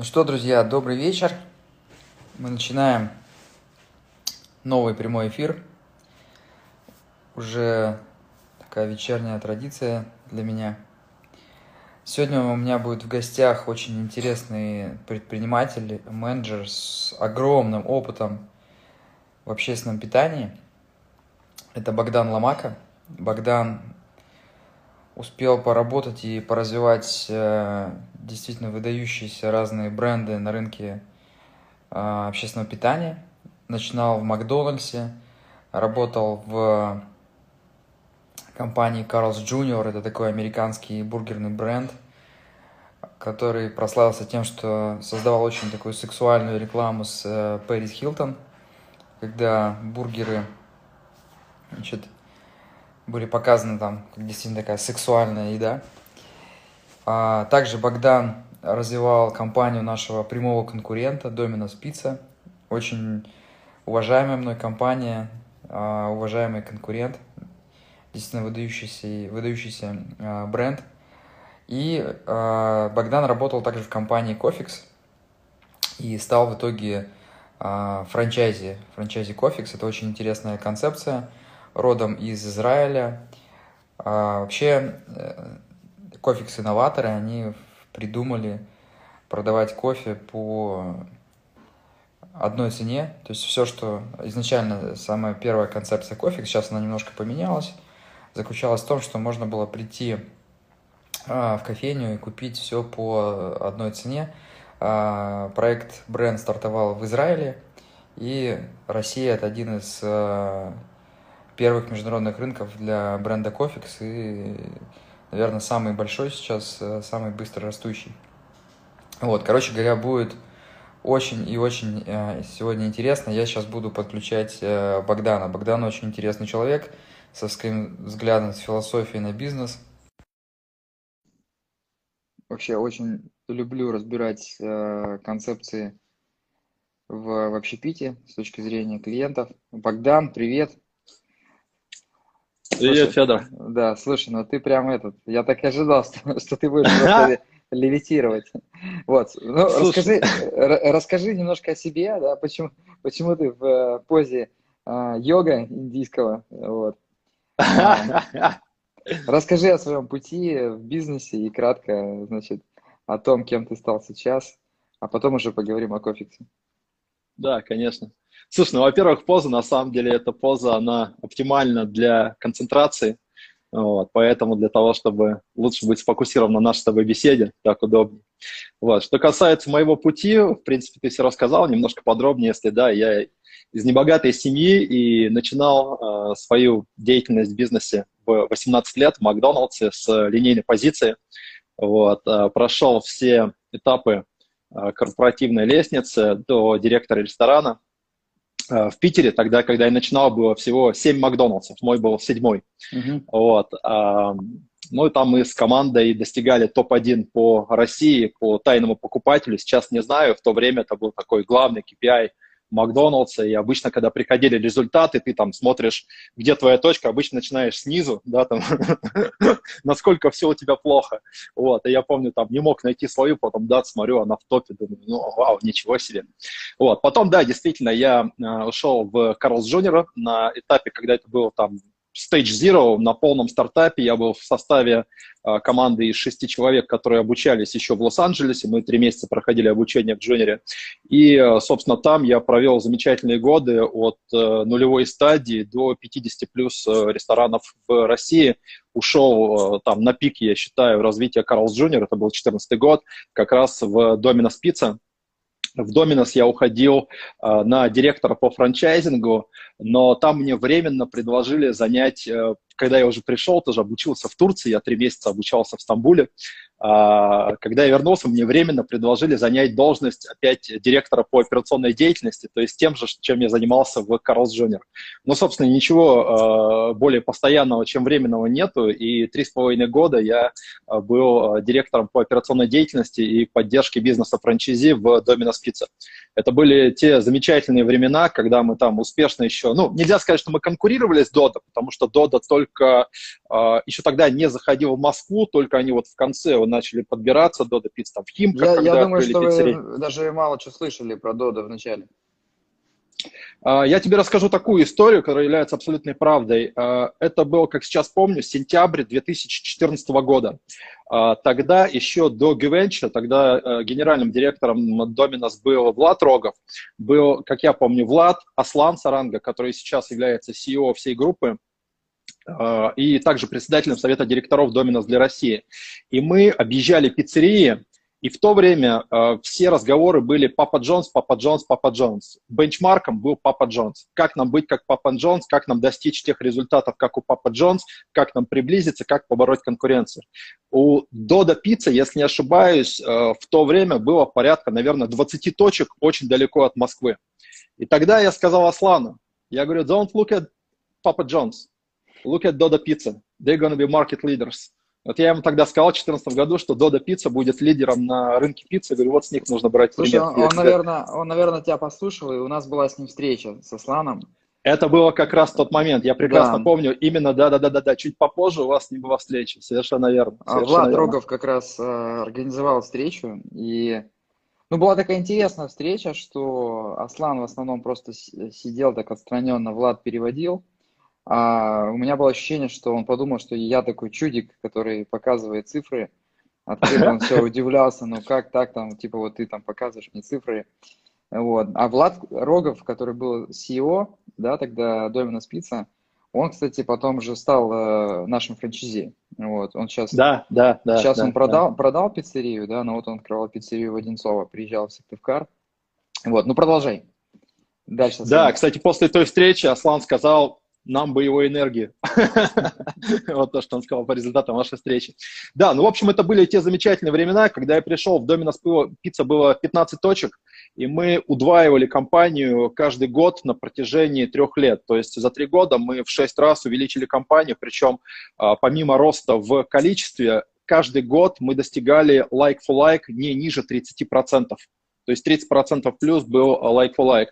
Ну что, друзья, добрый вечер. Мы начинаем новый прямой эфир. Уже такая вечерняя традиция для меня. Сегодня у меня будет в гостях очень интересный предприниматель, менеджер с огромным опытом в общественном питании. Это Богдан Ломака. Богдан успел поработать и поразвивать э, действительно выдающиеся разные бренды на рынке э, общественного питания. Начинал в Макдональдсе, работал в компании Carl's Jr. Это такой американский бургерный бренд, который прославился тем, что создавал очень такую сексуальную рекламу с э, Пэрис Хилтон, когда бургеры значит, были показаны там, как действительно такая сексуальная еда. А также Богдан развивал компанию нашего прямого конкурента Domino's Pizza. Очень уважаемая мной компания, а, уважаемый конкурент, действительно выдающийся, выдающийся а, бренд. И а, Богдан работал также в компании Cofix и стал в итоге франчайзи, франчайзи Cofix. Это очень интересная концепция, родом из Израиля. Вообще э, кофекс-инноваторы, они придумали продавать кофе по одной цене. То есть все, что изначально самая первая концепция кофе, сейчас она немножко поменялась, заключалась в том, что можно было прийти а, в кофейню и купить все по одной цене. А, проект бренд стартовал в Израиле, и Россия это один из а, первых международных рынков для бренда Кофекс, и наверное, самый большой сейчас, э, самый быстро растущий. Вот, короче говоря, будет очень и очень э, сегодня интересно. Я сейчас буду подключать э, Богдана. Богдан очень интересный человек со своим взглядом, с философией на бизнес. Вообще очень люблю разбирать концепции в, в общепите с точки зрения клиентов. Богдан, привет. Привет, Федор. Да, слушай, ну ты прям этот, я так и ожидал, что, что ты будешь просто левитировать. Вот, ну расскажи, расскажи немножко о себе, да, почему, почему ты в э, позе а, йога индийского, вот. Расскажи о своем пути в бизнесе и кратко, значит, о том, кем ты стал сейчас, а потом уже поговорим о кофексе. Да, конечно. Слушай, ну, во-первых, поза, на самом деле, эта поза, она оптимальна для концентрации, вот, поэтому для того, чтобы лучше быть сфокусирован на нашей с тобой беседе, так удобнее. Вот. Что касается моего пути, в принципе, ты все рассказал немножко подробнее, если да, я из небогатой семьи и начинал э, свою деятельность в бизнесе в 18 лет в Макдоналдсе с линейной позиции. Вот, э, прошел все этапы э, корпоративной лестницы до директора ресторана, в Питере, тогда, когда я начинал, было всего 7 Макдональдсов, мой был седьмой. Uh-huh. Вот. Ну и там мы с командой достигали топ-1 по России, по тайному покупателю. Сейчас не знаю, в то время это был такой главный KPI Макдоналдса, и обычно, когда приходили результаты, ты там смотришь, где твоя точка, обычно начинаешь снизу, да, там, насколько все у тебя плохо, вот, и я помню, там, не мог найти свою, потом, да, смотрю, она в топе, думаю, ну, вау, ничего себе, вот, потом, да, действительно, я э, ушел в Карлс Джуниора на этапе, когда это было там Stage Zero на полном стартапе. Я был в составе э, команды из шести человек, которые обучались еще в Лос-Анджелесе. Мы три месяца проходили обучение в Джуниоре. И, э, собственно, там я провел замечательные годы от э, нулевой стадии до 50 плюс ресторанов в России. Ушел там на пик, я считаю, развития Carl's Junior. Это был 2014 год, как раз в Domino's Pizza в Domino's я уходил э, на директора по франчайзингу, но там мне временно предложили занять, э, когда я уже пришел, тоже обучился в Турции, я три месяца обучался в Стамбуле, когда я вернулся, мне временно предложили занять должность опять директора по операционной деятельности, то есть тем же, чем я занимался в Carl's Junior. Но, собственно, ничего а, более постоянного, чем временного нету, и три с половиной года я а, был директором по операционной деятельности и поддержке бизнеса франчайзи в Domino's Pizza. Это были те замечательные времена, когда мы там успешно еще, ну, нельзя сказать, что мы конкурировали с Дода, потому что Дода только еще тогда не заходил в Москву, только они вот в конце начали подбираться, Дода Пицца там в Химках. Я, я думаю, что пиццерии. вы даже мало что слышали про Дода в начале. А, я тебе расскажу такую историю, которая является абсолютной правдой. А, это был, как сейчас помню, сентябрь 2014 года. А, тогда еще до Гвенча, тогда генеральным директором Доминос был Влад Рогов, был, как я помню, Влад Аслан Саранга, который сейчас является CEO всей группы, и также председателем совета директоров Доминос для России. И мы объезжали пиццерии, и в то время э, все разговоры были Папа Джонс, Папа Джонс, Папа Джонс. Бенчмарком был Папа Джонс. Как нам быть как Папа Джонс, как нам достичь тех результатов, как у Папа Джонс, как нам приблизиться, как побороть конкуренцию. У Дода Пицца, если не ошибаюсь, э, в то время было порядка, наверное, 20 точек очень далеко от Москвы. И тогда я сказал Аслану, я говорю, don't look at Papa John's, look at Doda Pizza. They're gonna be market leaders. Вот я ему тогда сказал в 2014 году, что Дода Пицца будет лидером на рынке пиццы. говорю, вот с них нужно брать Слушай, пример. Он, он, наверное, он, наверное, тебя послушал, и у нас была с ним встреча со Сланом. Это было как раз тот момент. Я прекрасно да. помню. Именно, да-да-да-да. Чуть попозже у вас не было встречи. Совершенно верно. А Совершенно Влад верно. Рогов как раз э, организовал встречу. И ну, была такая интересная встреча, что Аслан в основном просто сидел так отстраненно, Влад переводил. А у меня было ощущение, что он подумал, что я такой чудик, который показывает цифры. Открыто он все удивлялся, ну как так там, типа вот ты там показываешь мне цифры. Вот. А Влад Рогов, который был CEO, да, тогда Домина Спица, он, кстати, потом же стал э, нашим франчизи. Вот, он сейчас, да, да, да, сейчас да, он продал, да. продал пиццерию, да, но вот он открывал пиццерию в Одинцово, приезжал в Сыктывкар. Вот, ну продолжай. Дальше. Да, кстати, после той встречи Аслан сказал, нам бы его энергии. Вот то, что он сказал по результатам вашей встречи. Да, ну, в общем, это были те замечательные времена, когда я пришел, в Доминос Пицца было 15 точек, и мы удваивали компанию каждый год на протяжении трех лет. То есть за три года мы в шесть раз увеличили компанию, причем а, помимо роста в количестве, каждый год мы достигали like-for-like не ниже 30%. То есть 30% плюс был э, like for like.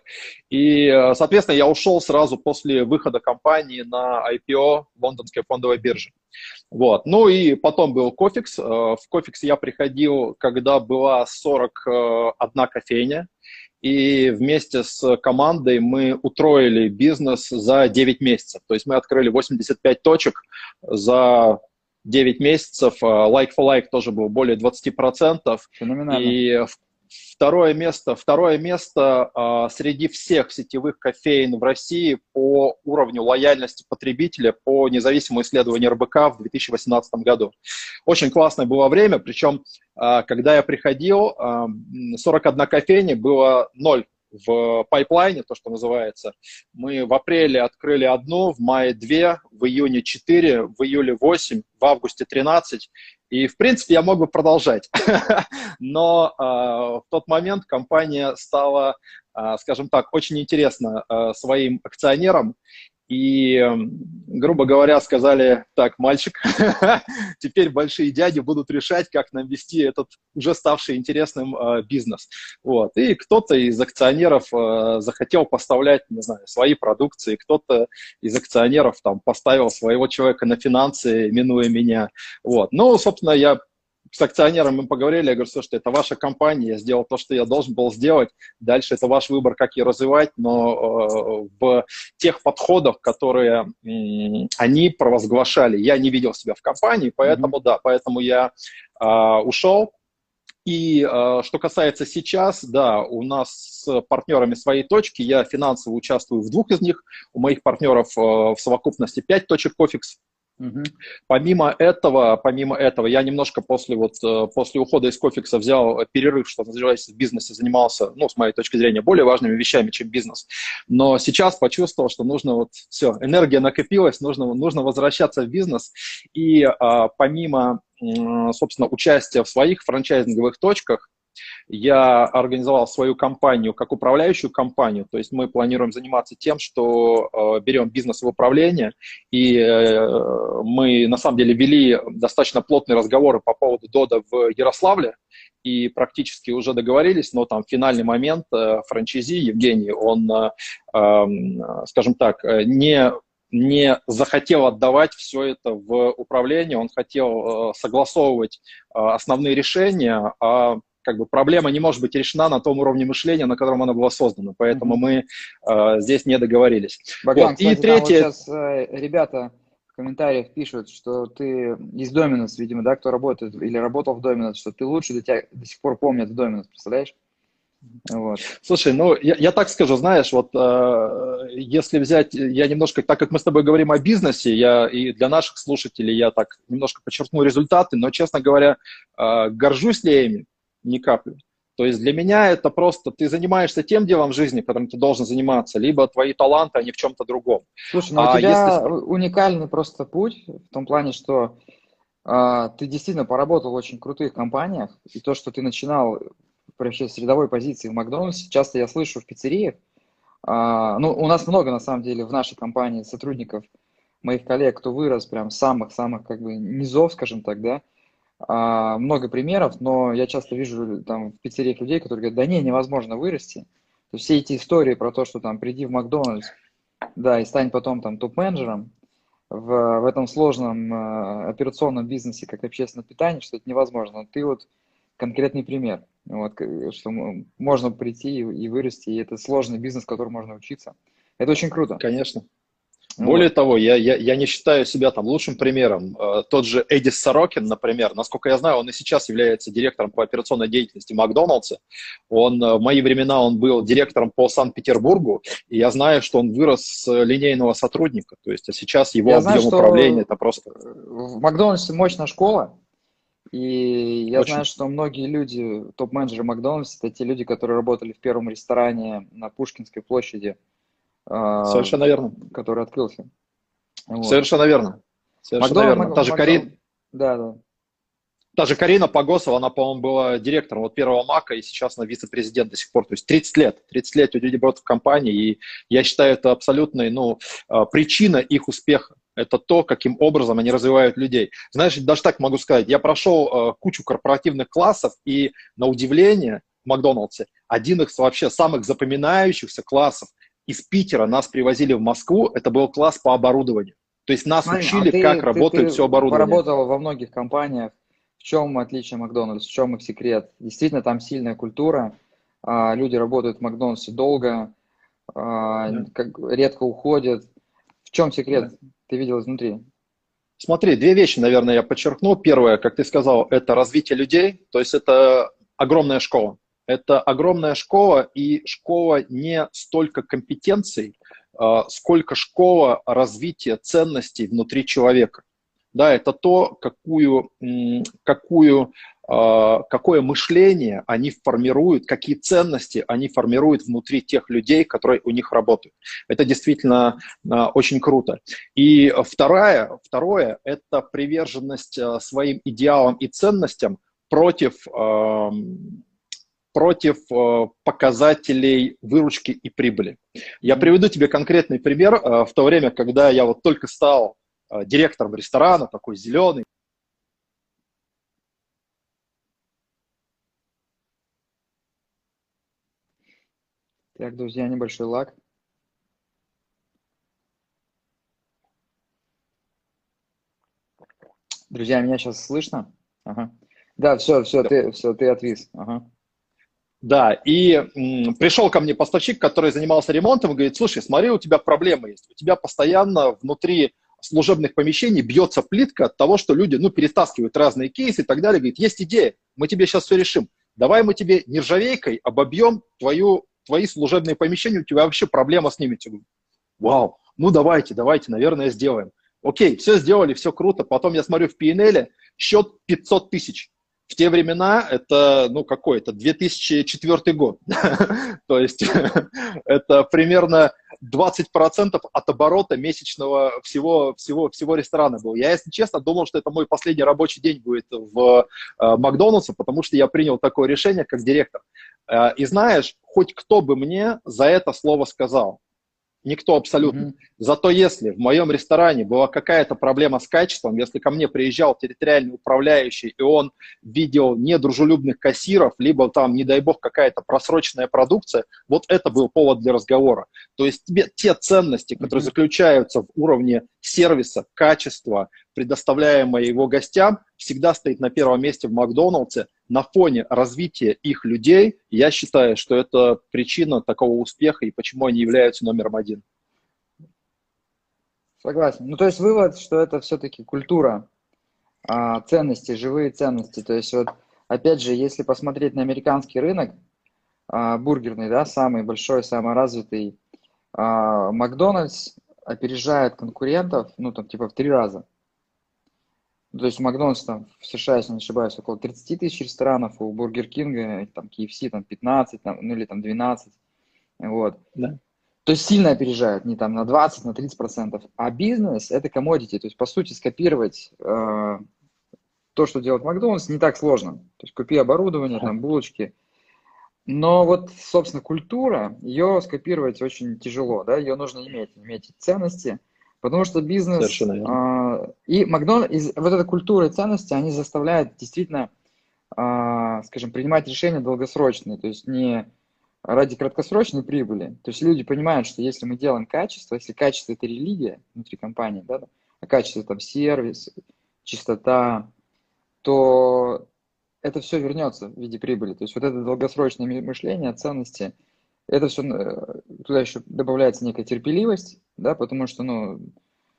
И, э, соответственно, я ушел сразу после выхода компании на IPO лондонской фондовой биржи. Вот. Ну и потом был Cofix. Э, в Cofix я приходил, когда была 41 кофейня. И вместе с командой мы утроили бизнес за 9 месяцев. То есть мы открыли 85 точек за 9 месяцев. Like for like тоже был более 20%. Феноменально. И в Второе место, второе место э, среди всех сетевых кофеин в России по уровню лояльности потребителя по независимому исследованию РБК в 2018 году. Очень классное было время, причем, э, когда я приходил, э, 41 кофейня было ноль в пайплайне, то, что называется. Мы в апреле открыли одну, в мае две, в июне четыре, в июле восемь, в августе тринадцать. И, в принципе, я мог бы продолжать. Но э, в тот момент компания стала, э, скажем так, очень интересна э, своим акционерам и, грубо говоря, сказали, так, мальчик, теперь большие дяди будут решать, как нам вести этот уже ставший интересным э, бизнес. Вот. И кто-то из акционеров э, захотел поставлять, не знаю, свои продукции, кто-то из акционеров там поставил своего человека на финансы, минуя меня. Вот. Ну, собственно, я с акционером мы поговорили, я говорю, слушайте, это ваша компания, я сделал то, что я должен был сделать, дальше это ваш выбор, как ее развивать, но э, в тех подходах, которые э, они провозглашали, я не видел себя в компании, поэтому, mm-hmm. да, поэтому я э, ушел, и э, что касается сейчас, да, у нас с партнерами своей точки, я финансово участвую в двух из них, у моих партнеров э, в совокупности 5 точек Кофикс, Помимо этого, помимо этого, я немножко после вот э, после ухода из Кофикса взял перерыв, что называется, в бизнесе занимался, ну, с моей точки зрения, более важными вещами, чем бизнес. Но сейчас почувствовал, что нужно вот все, энергия накопилась, нужно, нужно возвращаться в бизнес. И а, помимо, собственно, участия в своих франчайзинговых точках, я организовал свою компанию как управляющую компанию, то есть мы планируем заниматься тем, что э, берем бизнес в управление, и э, мы на самом деле вели достаточно плотные разговоры по поводу ДОДа в Ярославле, и практически уже договорились, но там финальный момент э, франчайзи Евгений, он, э, э, скажем так, не не захотел отдавать все это в управление, он хотел согласовывать основные решения, а как бы проблема не может быть решена на том уровне мышления, на котором она была создана. Поэтому мы э, здесь не договорились. Богдан, вот. кстати, И третье... Вот сейчас э, ребята в комментариях пишут, что ты из Dominus, видимо, да, кто работает или работал в Dominus, что ты лучше, до тебя до сих пор помнят Dominus, представляешь? Вот. Слушай, ну я, я так скажу, знаешь, вот э, если взять, я немножко, так как мы с тобой говорим о бизнесе, я и для наших слушателей я так немножко подчеркну результаты, но, честно говоря, э, горжусь ли я ими? Ни капли. То есть для меня это просто ты занимаешься тем делом в жизни, которым ты должен заниматься, либо твои таланты, не в чем-то другом. Слушай, ну а у тебя если... уникальный просто путь в том плане, что а, ты действительно поработал в очень крутых компаниях, и то, что ты начинал вообще с рядовой позиции в Макдональдсе, часто я слышу в пиццериях, а, ну, у нас много, на самом деле, в нашей компании сотрудников, моих коллег, кто вырос прям с самых-самых, как бы, низов, скажем так, да, много примеров, но я часто вижу там в пиццериях людей, которые говорят, да не, невозможно вырасти. То есть все эти истории про то, что там приди в Макдональдс, да, и стань потом там топ-менеджером в, в этом сложном э, операционном бизнесе, как общественное питание, что это невозможно. Ты вот конкретный пример, вот, что можно прийти и, и вырасти, и это сложный бизнес, который можно учиться. Это очень круто. Конечно. Более вот. того, я, я, я не считаю себя там лучшим примером. Э, тот же Эдис Сорокин, например, насколько я знаю, он и сейчас является директором по операционной деятельности Макдоналдса. Он, э, в мои времена он был директором по Санкт-Петербургу, и я знаю, что он вырос с линейного сотрудника. То есть а сейчас его я объем знаю, управления это просто... В Макдональдсе мощная школа, и я Очень. знаю, что многие люди, топ-менеджеры Макдональдса, это те люди, которые работали в первом ресторане на Пушкинской площади – Совершенно верно. Который открылся. Вот. Совершенно верно. Совершенно Макдональд, верно. Та же Карина. Да, да. Та же Карина Погосова, она, по-моему, была директором вот первого Мака, и сейчас она вице-президент до сих пор. То есть 30 лет. 30 лет людей работают в компании, и я считаю, это абсолютная ну, а, причина их успеха. Это то, каким образом они развивают людей. Знаешь, даже так могу сказать, я прошел э, кучу корпоративных классов, и на удивление в Макдональдсе один из вообще самых запоминающихся классов из Питера нас привозили в Москву, это был класс по оборудованию. То есть нас Смотри, учили, а ты, как ты, работает ты все оборудование. Поработал во многих компаниях. В чем отличие Макдональдс, в чем их секрет? Действительно, там сильная культура, а, люди работают в Макдональдсе долго, а, да. как, редко уходят. В чем секрет? Да. Ты видел изнутри? Смотри, две вещи, наверное, я подчеркну. Первое, как ты сказал, это развитие людей, то есть это огромная школа. Это огромная школа, и школа не столько компетенций, а, сколько школа развития ценностей внутри человека. Да, это то, какую, какую, а, какое мышление они формируют, какие ценности они формируют внутри тех людей, которые у них работают. Это действительно а, очень круто. И второе, второе – это приверженность своим идеалам и ценностям против против э, показателей выручки и прибыли. Я приведу тебе конкретный пример. Э, в то время, когда я вот только стал э, директором ресторана, такой зеленый, Так, друзья, небольшой лаг. Друзья, меня сейчас слышно? Ага. Да, все, все, ты, все, ты отвис. Ага. Да, и м, пришел ко мне поставщик, который занимался ремонтом, и говорит, слушай, смотри, у тебя проблемы есть. У тебя постоянно внутри служебных помещений бьется плитка от того, что люди, ну, перетаскивают разные кейсы и так далее. Говорит, есть идея, мы тебе сейчас все решим. Давай мы тебе нержавейкой обобьем твою, твои служебные помещения, у тебя вообще проблема с ними. Вау, ну давайте, давайте, наверное, сделаем. Окей, все сделали, все круто. Потом я смотрю в PNL, счет 500 тысяч в те времена это, ну, какой? Это 2004 год. То есть это примерно 20% от оборота месячного всего, всего, всего ресторана был. Я, если честно, думал, что это мой последний рабочий день будет в э, Макдональдсе, потому что я принял такое решение как директор. Э, и знаешь, хоть кто бы мне за это слово сказал, Никто абсолютно. Mm-hmm. Зато если в моем ресторане была какая-то проблема с качеством, если ко мне приезжал территориальный управляющий, и он видел недружелюбных кассиров, либо там, не дай бог, какая-то просроченная продукция, вот это был повод для разговора. То есть тебе те ценности, которые mm-hmm. заключаются в уровне сервиса, качества, предоставляемое его гостям, всегда стоит на первом месте в Макдоналдсе. На фоне развития их людей, я считаю, что это причина такого успеха и почему они являются номером один. Согласен. Ну, то есть вывод, что это все-таки культура а, ценностей, живые ценности. То есть вот, опять же, если посмотреть на американский рынок, а, бургерный, да, самый большой, самый развитый, а, Макдональдс опережает конкурентов, ну, там, типа в три раза. То есть у Макдональдс там в США, если не ошибаюсь, около 30 тысяч ресторанов, у Бургер Кинга, там, KFC, там, 15, там, ну, или там 12. Вот. Да. То есть сильно опережают, не там на 20, на 30 процентов. А бизнес – это commodity, то есть, по сути, скопировать э, то, что делает Макдональдс, не так сложно. То есть купи оборудование, там, булочки. Но вот, собственно, культура, ее скопировать очень тяжело, да, ее нужно иметь, иметь ценности – Потому что бизнес э, и Макдональдс, вот эта культура ценности, они заставляют действительно, э, скажем, принимать решения долгосрочные, то есть не ради краткосрочной прибыли. То есть люди понимают, что если мы делаем качество, если качество это религия внутри компании, да, а качество там сервис, чистота, то это все вернется в виде прибыли. То есть вот это долгосрочное мышление, ценности – это все, э, туда еще добавляется некая терпеливость, да, потому что, ну,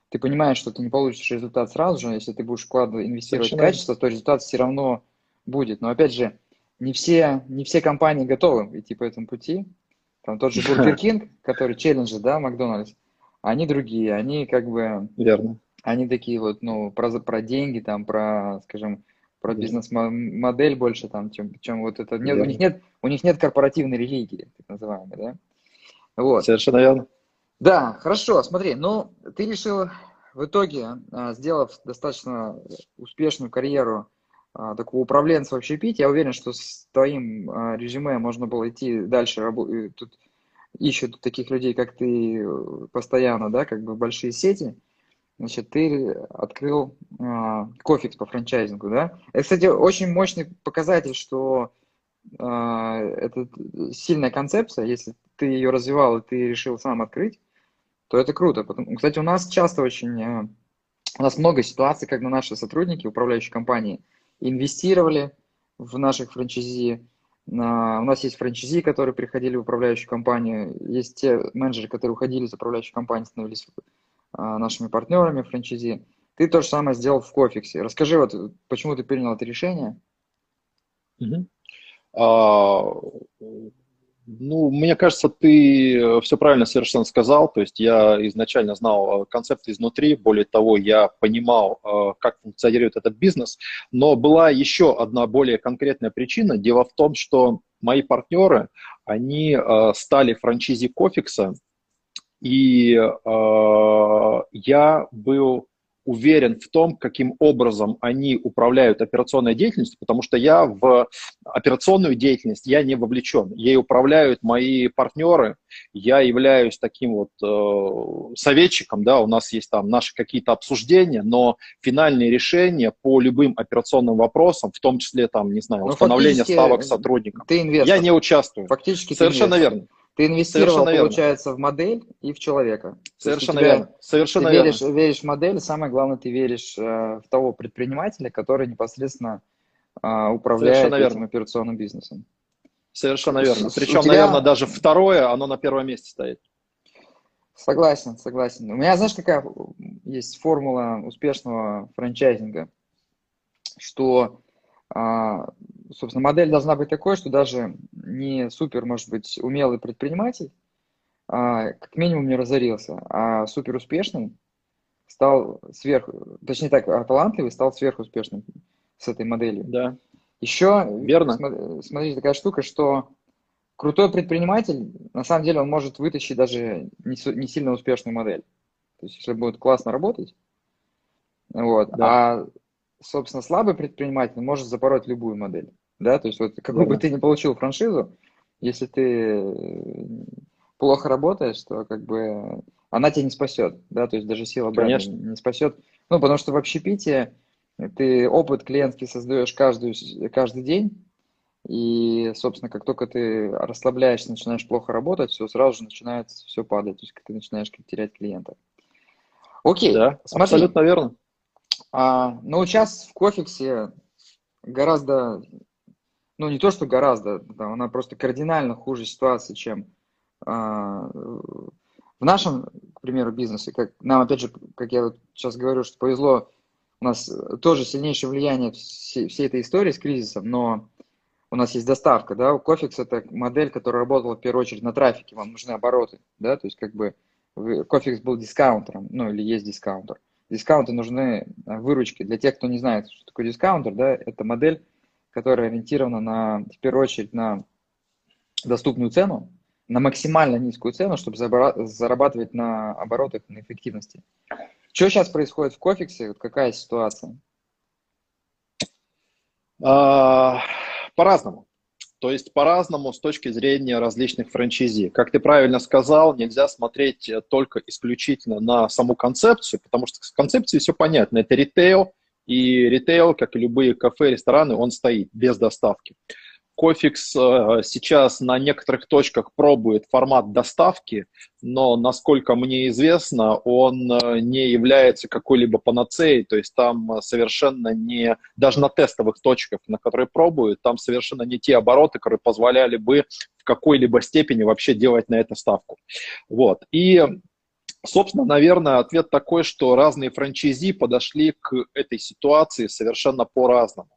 ты понимаешь, что ты не получишь результат сразу же, если ты будешь вкладывать, инвестировать Совершенно. в качество, то результат все равно будет. Но опять же, не все, не все компании готовы идти по этому пути. Там тот же Burger King, который челленджи, да, Макдональдс, они другие, они как бы... Верно. Они такие вот, ну, про, про деньги, там, про, скажем, про бизнес-модель больше там, чем, чем вот это. Нет, у, них нет, у них нет корпоративной религии, так называемой, да? Вот. Совершенно верно. Да, хорошо, смотри, ну, ты решил в итоге, а, сделав достаточно успешную карьеру а, такого управленца в общепите, я уверен, что с твоим а, резюме можно было идти дальше, тут ищут таких людей, как ты, постоянно, да, как бы большие сети, значит, ты открыл э, кофекс по франчайзингу, да? Это, кстати, очень мощный показатель, что э, это сильная концепция, если ты ее развивал и ты решил сам открыть, то это круто. Потому, кстати, у нас часто очень, э, у нас много ситуаций, когда наши сотрудники, управляющие компании, инвестировали в наших франчайзи, у нас есть франчайзи, которые приходили в управляющую компанию, есть те менеджеры, которые уходили из управляющей компании, становились нашими партнерами франчайзи. Ты то же самое сделал в Кофиксе. Расскажи, вот, почему ты принял это решение? А, ну, мне кажется, ты все правильно совершенно сказал. То есть я изначально знал концепт изнутри, более того, я понимал, а, как функционирует этот бизнес. Но была еще одна более конкретная причина. Дело в том, что мои партнеры, они стали франчизи Кофикса и э, я был уверен в том, каким образом они управляют операционной деятельностью, потому что я в операционную деятельность я не вовлечен. Ей управляют мои партнеры, я являюсь таким вот э, советчиком, да, у нас есть там наши какие-то обсуждения, но финальные решения по любым операционным вопросам, в том числе там, не знаю, ну, установление ставок сотрудникам, ты инвестор. я не участвую. Фактически Совершенно верно. Ты инвестировал, получается, в модель и в человека. Совершенно верно. Совершенно ты верно. Веришь, веришь в модель, и самое главное, ты веришь э, в того предпринимателя, который непосредственно э, управляет Совершенно этим верно. операционным бизнесом. Совершенно верно. Причем, тебя... наверное, даже второе, оно на первом месте стоит. Согласен, согласен. У меня, знаешь, какая есть формула успешного франчайзинга, что а, собственно, модель должна быть такой, что даже не супер, может быть, умелый предприниматель, а, как минимум не разорился, а супер успешный стал сверх, точнее так, а талантливый стал сверхуспешным с этой моделью. Да. Еще, верно. Смотрите, такая штука, что крутой предприниматель, на самом деле, он может вытащить даже не, не сильно успешную модель. То есть, если будет классно работать, вот, да. а собственно, слабый предприниматель может запороть любую модель. Да, то есть вот какую бы ты ни получил франшизу, если ты плохо работает, что как бы она тебя не спасет, да, то есть даже сила бренда не спасет. Ну, потому что в общепите ты опыт клиентский создаешь каждую, каждый день, и, собственно, как только ты расслабляешься, начинаешь плохо работать, все сразу же начинает все падать, то есть ты начинаешь терять клиентов. Окей, да, смотри. абсолютно верно. А, ну, сейчас в Кофиксе гораздо, ну, не то, что гораздо, да, она просто кардинально хуже ситуации, чем а, в нашем, к примеру, бизнесе. Как, нам, опять же, как я вот сейчас говорю, что повезло, у нас тоже сильнейшее влияние всей, всей этой истории с кризисом, но у нас есть доставка, да, у Cofix это модель, которая работала в первую очередь на трафике, вам нужны обороты, да, то есть как бы Cofix был дискаунтером, ну или есть дискаунтер. Дискаунты нужны э, выручки. Для тех, кто не знает, что такое дискаунтер, да, это модель, которая ориентирована на, в первую очередь на доступную цену, на максимально низкую цену, чтобы зарабатывать на оборотах, на эффективности. Что сейчас происходит в Кофиксе? Вот какая ситуация? А, по-разному. То есть по-разному с точки зрения различных франчайзи. Как ты правильно сказал, нельзя смотреть только исключительно на саму концепцию, потому что с концепцией все понятно. Это ритейл, и ритейл, как и любые кафе, рестораны, он стоит без доставки. Кофикс э, сейчас на некоторых точках пробует формат доставки, но, насколько мне известно, он э, не является какой-либо панацеей, то есть там совершенно не, даже на тестовых точках, на которые пробуют, там совершенно не те обороты, которые позволяли бы в какой-либо степени вообще делать на это ставку. Вот. И Собственно, наверное, ответ такой, что разные франчайзи подошли к этой ситуации совершенно по-разному.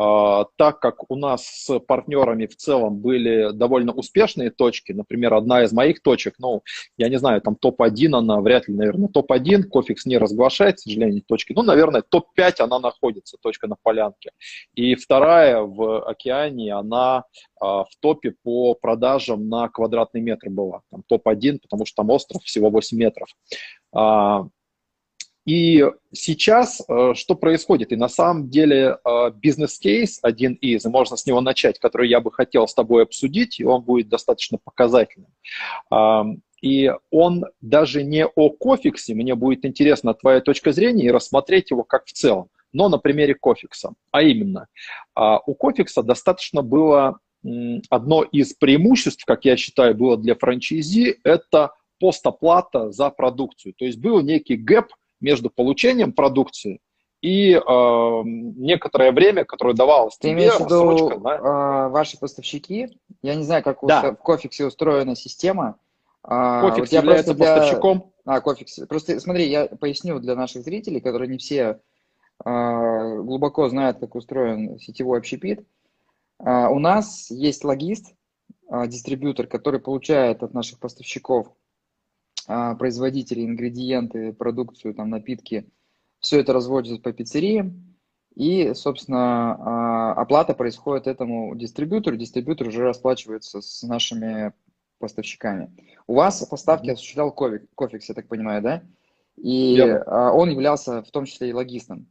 А, так как у нас с партнерами в целом были довольно успешные точки, например, одна из моих точек, ну, я не знаю, там топ-1 она вряд ли, наверное, топ-1, Кофикс не разглашает, к сожалению, точки, ну, наверное, топ-5 она находится, точка на полянке. И вторая в океане, она а, в топе по продажам на квадратный метр была, там топ-1, потому что там остров всего 8 метров. И сейчас э, что происходит? И на самом деле э, бизнес-кейс один из, и можно с него начать, который я бы хотел с тобой обсудить, и он будет достаточно показательным. И он даже не о кофиксе, мне будет интересна твоя точка зрения и рассмотреть его как в целом, но на примере кофикса. А именно, а, у кофикса достаточно было одно из преимуществ, как я считаю, было для франчайзи, это постоплата за продукцию. То есть был некий gap между получением продукции и э, некоторое время, которое давалось Ты тебе, имеешь в виду да? э, ваши поставщики? Я не знаю, как да. в Кофиксе устроена система. Э, Кофикс вот является для... поставщиком. А, Cofix. Просто смотри, я поясню для наших зрителей, которые не все э, глубоко знают, как устроен сетевой общепит. Э, у нас есть логист, э, дистрибьютор, который получает от наших поставщиков а, производители, ингредиенты, продукцию, там, напитки, все это разводится по пиццериям, и, собственно, а, оплата происходит этому дистрибьютору, дистрибьютор уже расплачивается с нашими поставщиками. У вас поставки осуществлял Кофикс, я так понимаю, да? И Верно. А, он являлся в том числе и логистом.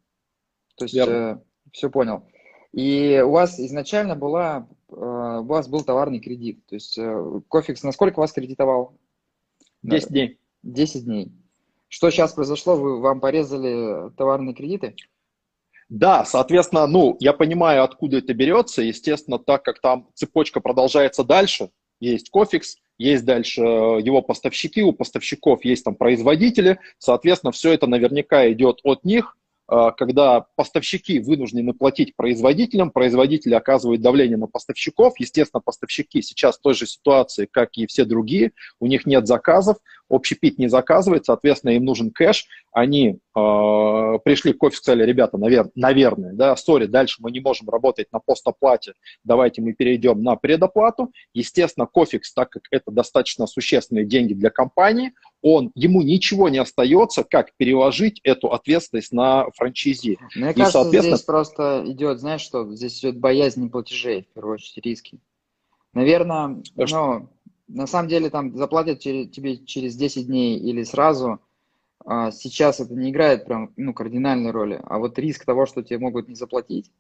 То есть, Верно. Э, все понял. И у вас изначально была, э, у вас был товарный кредит. То есть э, Cofix насколько вас кредитовал? 10 дней. 10 дней. Что сейчас произошло? Вы, вам порезали товарные кредиты? Да, соответственно, ну, я понимаю, откуда это берется. Естественно, так как там цепочка продолжается дальше, есть Cofix, есть дальше э, его поставщики, у поставщиков есть там производители, соответственно, все это наверняка идет от них, когда поставщики вынуждены платить производителям, производители оказывают давление на поставщиков. Естественно, поставщики сейчас в той же ситуации, как и все другие. У них нет заказов, общепит не заказывает, соответственно, им нужен кэш. Они э, пришли к офису, сказали, ребята, навер- наверное, да, сори, дальше мы не можем работать на постоплате, давайте мы перейдем на предоплату. Естественно, Кофикс, так как это достаточно существенные деньги для компании, он, ему ничего не остается, как переложить эту ответственность на франчайзи. Мне и, кажется, соответственно... здесь просто идет, знаешь что, здесь идет боязнь платежей, в первую очередь, риски. Наверное, ну, на самом деле там заплатят тебе через 10 дней или сразу, а сейчас это не играет прям, ну, кардинальной роли. А вот риск того, что тебе могут не заплатить,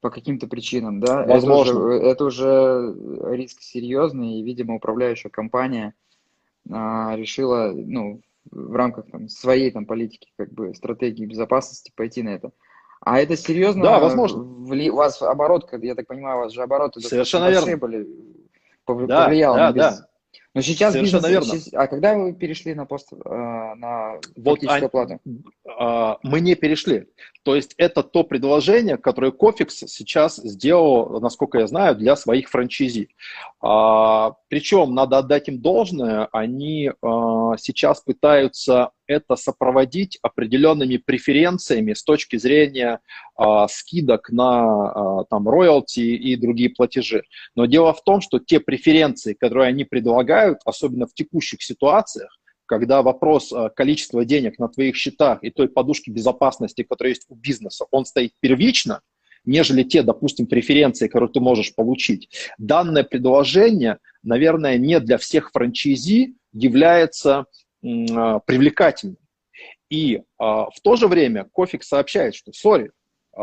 по каким-то причинам, да, Возможно. это уже, это уже риск серьезный, и, видимо, управляющая компания решила, ну, в рамках там, своей там политики, как бы стратегии безопасности пойти на это. А это серьезно? Да, возможно. Вли... У вас оборот, я так понимаю, у вас же обороты Совершенно верно. были, повлияло да, на бизнес. Да. Но сейчас Совершенно бизнес... верно. А когда вы перешли на пост, э, на вот фактическую оплату? А, мы не перешли. То есть это то предложение, которое Кофикс сейчас сделал, насколько я знаю, для своих франчайзи. А, причем надо отдать им должное, они а, сейчас пытаются это сопроводить определенными преференциями с точки зрения а, скидок на а, там роялти и другие платежи. Но дело в том, что те преференции, которые они предлагают, особенно в текущих ситуациях, когда вопрос количества денег на твоих счетах и той подушки безопасности, которая есть у бизнеса, он стоит первично, нежели те, допустим, преференции, которые ты можешь получить. Данное предложение, наверное, не для всех франчайзи является а, привлекательным. И а, в то же время Кофик сообщает, что, сори, а,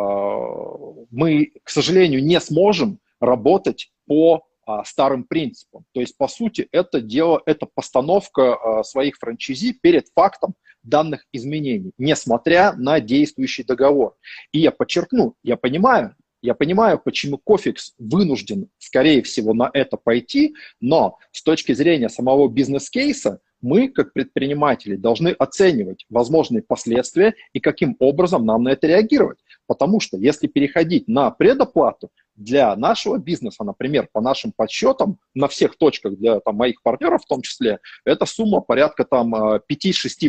мы, к сожалению, не сможем работать по а, старым принципам. То есть, по сути, это дело, это постановка а, своих франчайзи перед фактом данных изменений, несмотря на действующий договор. И я подчеркну, я понимаю, я понимаю, почему Кофикс вынужден, скорее всего, на это пойти, но с точки зрения самого бизнес-кейса мы, как предприниматели, должны оценивать возможные последствия и каким образом нам на это реагировать. Потому что если переходить на предоплату, для нашего бизнеса, например, по нашим подсчетам, на всех точках для там, моих партнеров в том числе, это сумма порядка там 5-6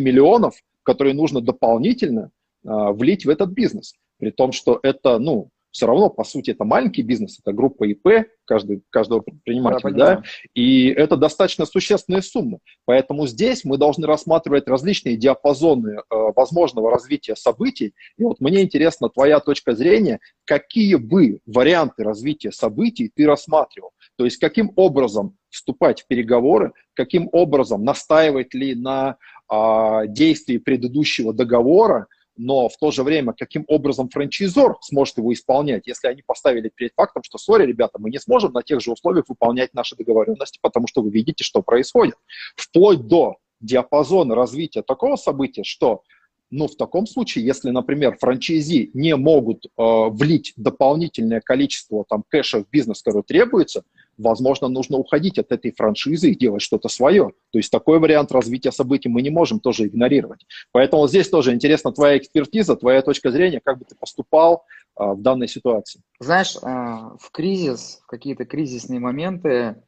миллионов, которые нужно дополнительно uh, влить в этот бизнес. При том, что это, ну, все равно, по сути, это маленький бизнес, это группа ИП каждый, каждого предпринимателя, да, да, и это достаточно существенные суммы. Поэтому здесь мы должны рассматривать различные диапазоны э, возможного развития событий. И вот мне интересна твоя точка зрения, какие бы варианты развития событий ты рассматривал? То есть каким образом вступать в переговоры, каким образом настаивать ли на э, действии предыдущего договора, но в то же время, каким образом франчайзор сможет его исполнять, если они поставили перед фактом, что, сори, ребята, мы не сможем на тех же условиях выполнять наши договоренности, потому что вы видите, что происходит. Вплоть до диапазона развития такого события, что ну, в таком случае, если, например, франчайзи не могут э, влить дополнительное количество там, кэша в бизнес, который требуется, возможно, нужно уходить от этой франшизы и делать что-то свое. То есть такой вариант развития событий мы не можем тоже игнорировать. Поэтому здесь тоже интересна твоя экспертиза, твоя точка зрения, как бы ты поступал э, в данной ситуации. Знаешь, э, в кризис, в какие-то кризисные моменты,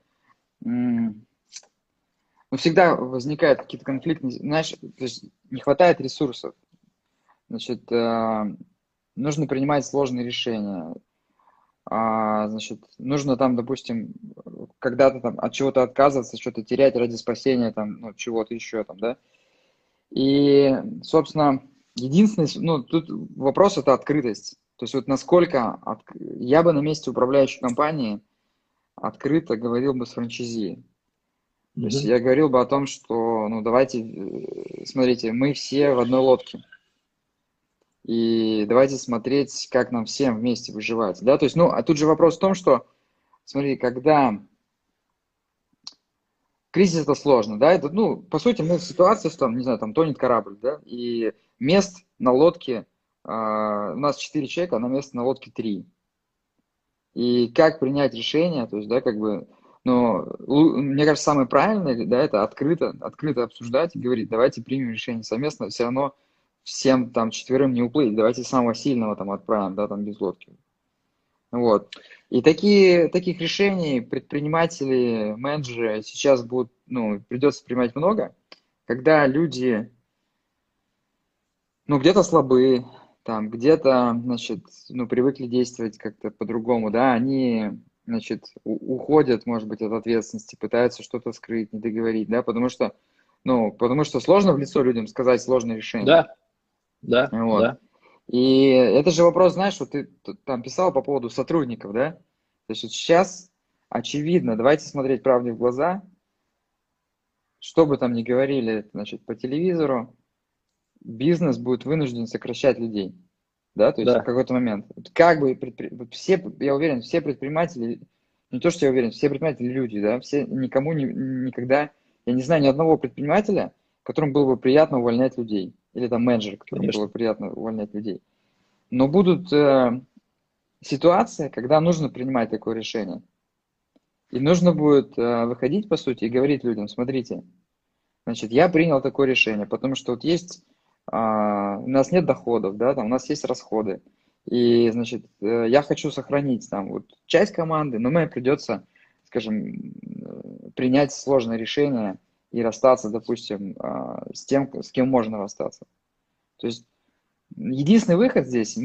ну, всегда возникают какие-то конфликты, знаешь, не хватает ресурсов. Значит, э, нужно принимать сложные решения. А, значит, нужно там, допустим, когда-то там от чего-то отказываться, что-то терять ради спасения там, ну, чего-то еще там, да. И, собственно, единственный, ну, тут вопрос это открытость. То есть вот насколько от, я бы на месте управляющей компании открыто говорил бы с франчайзи. То есть я говорил бы о том, что, ну, давайте, э, смотрите, мы все в одной лодке. И давайте смотреть, как нам всем вместе выживать. Да, то есть, ну, а тут же вопрос в том, что, смотри, когда кризис это сложно, да, это, ну, по сути, мы в ситуации, что, не знаю, там тонет корабль, да, и мест на лодке, э, у нас 4 человека, а на место на лодке 3. И как принять решение, то есть, да, как бы, но мне кажется, самое правильное, да, это открыто, открыто обсуждать и говорить, давайте примем решение совместно, все равно всем там четверым не уплыть, давайте самого сильного там отправим, да, там без лодки. Вот. И такие, таких решений предприниматели, менеджеры сейчас будут, ну, придется принимать много, когда люди, ну, где-то слабые, там, где-то, значит, ну, привыкли действовать как-то по-другому, да, они значит, уходят, может быть, от ответственности, пытаются что-то скрыть, не договорить, да, потому что, ну, потому что сложно в лицо людям сказать сложное решение. Да, да, вот. да. И это же вопрос, знаешь, вот ты там писал по поводу сотрудников, да? То есть вот сейчас очевидно, давайте смотреть правде в глаза, что бы там ни говорили, значит, по телевизору, бизнес будет вынужден сокращать людей. да, то есть да. в какой-то момент. Как бы предпри... все, я уверен, все предприниматели, не то, что я уверен, все предприниматели люди, да, все никому не, никогда, я не знаю ни одного предпринимателя, которому было бы приятно увольнять людей, или там менеджер, которому Конечно. было бы приятно увольнять людей. Но будут э, ситуации, когда нужно принимать такое решение. И нужно будет э, выходить, по сути, и говорить людям, смотрите, значит, я принял такое решение, потому что вот есть, э, у нас нет доходов, да, там у нас есть расходы. И, значит, э, я хочу сохранить там вот часть команды, но мне придется, скажем, принять сложное решение и расстаться, допустим, э, с тем, с кем можно расстаться. То есть единственный выход здесь, с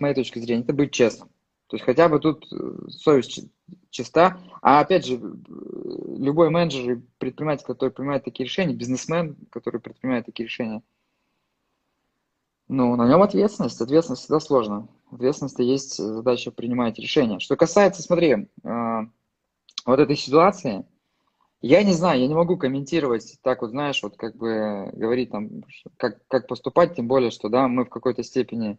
моей точки зрения, это быть честным. То есть хотя бы тут совесть чиста. А опять же, любой менеджер и предприниматель, который принимает такие решения, бизнесмен, который предпринимает такие решения, ну, на нем ответственность. Ответственность всегда сложно ответственности есть задача принимать решения. Что касается, смотри, э, вот этой ситуации, я не знаю, я не могу комментировать так вот, знаешь, вот как бы говорить там, как, как поступать, тем более, что, да, мы в какой-то степени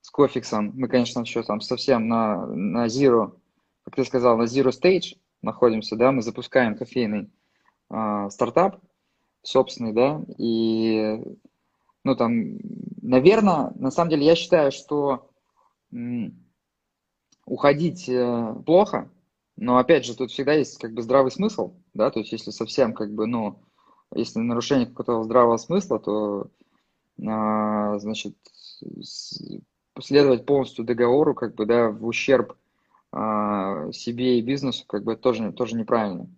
с кофиксом, мы, конечно, еще там совсем на, на zero, как ты сказал, на zero stage находимся, да, мы запускаем кофейный э, стартап собственный, да, и, ну, там, наверное, на самом деле я считаю, что уходить э, плохо, но опять же, тут всегда есть как бы здравый смысл, да, то есть если совсем как бы, ну, если нарушение какого-то здравого смысла, то, а, значит, следовать полностью договору, как бы, да, в ущерб а, себе и бизнесу, как бы, тоже, тоже неправильно.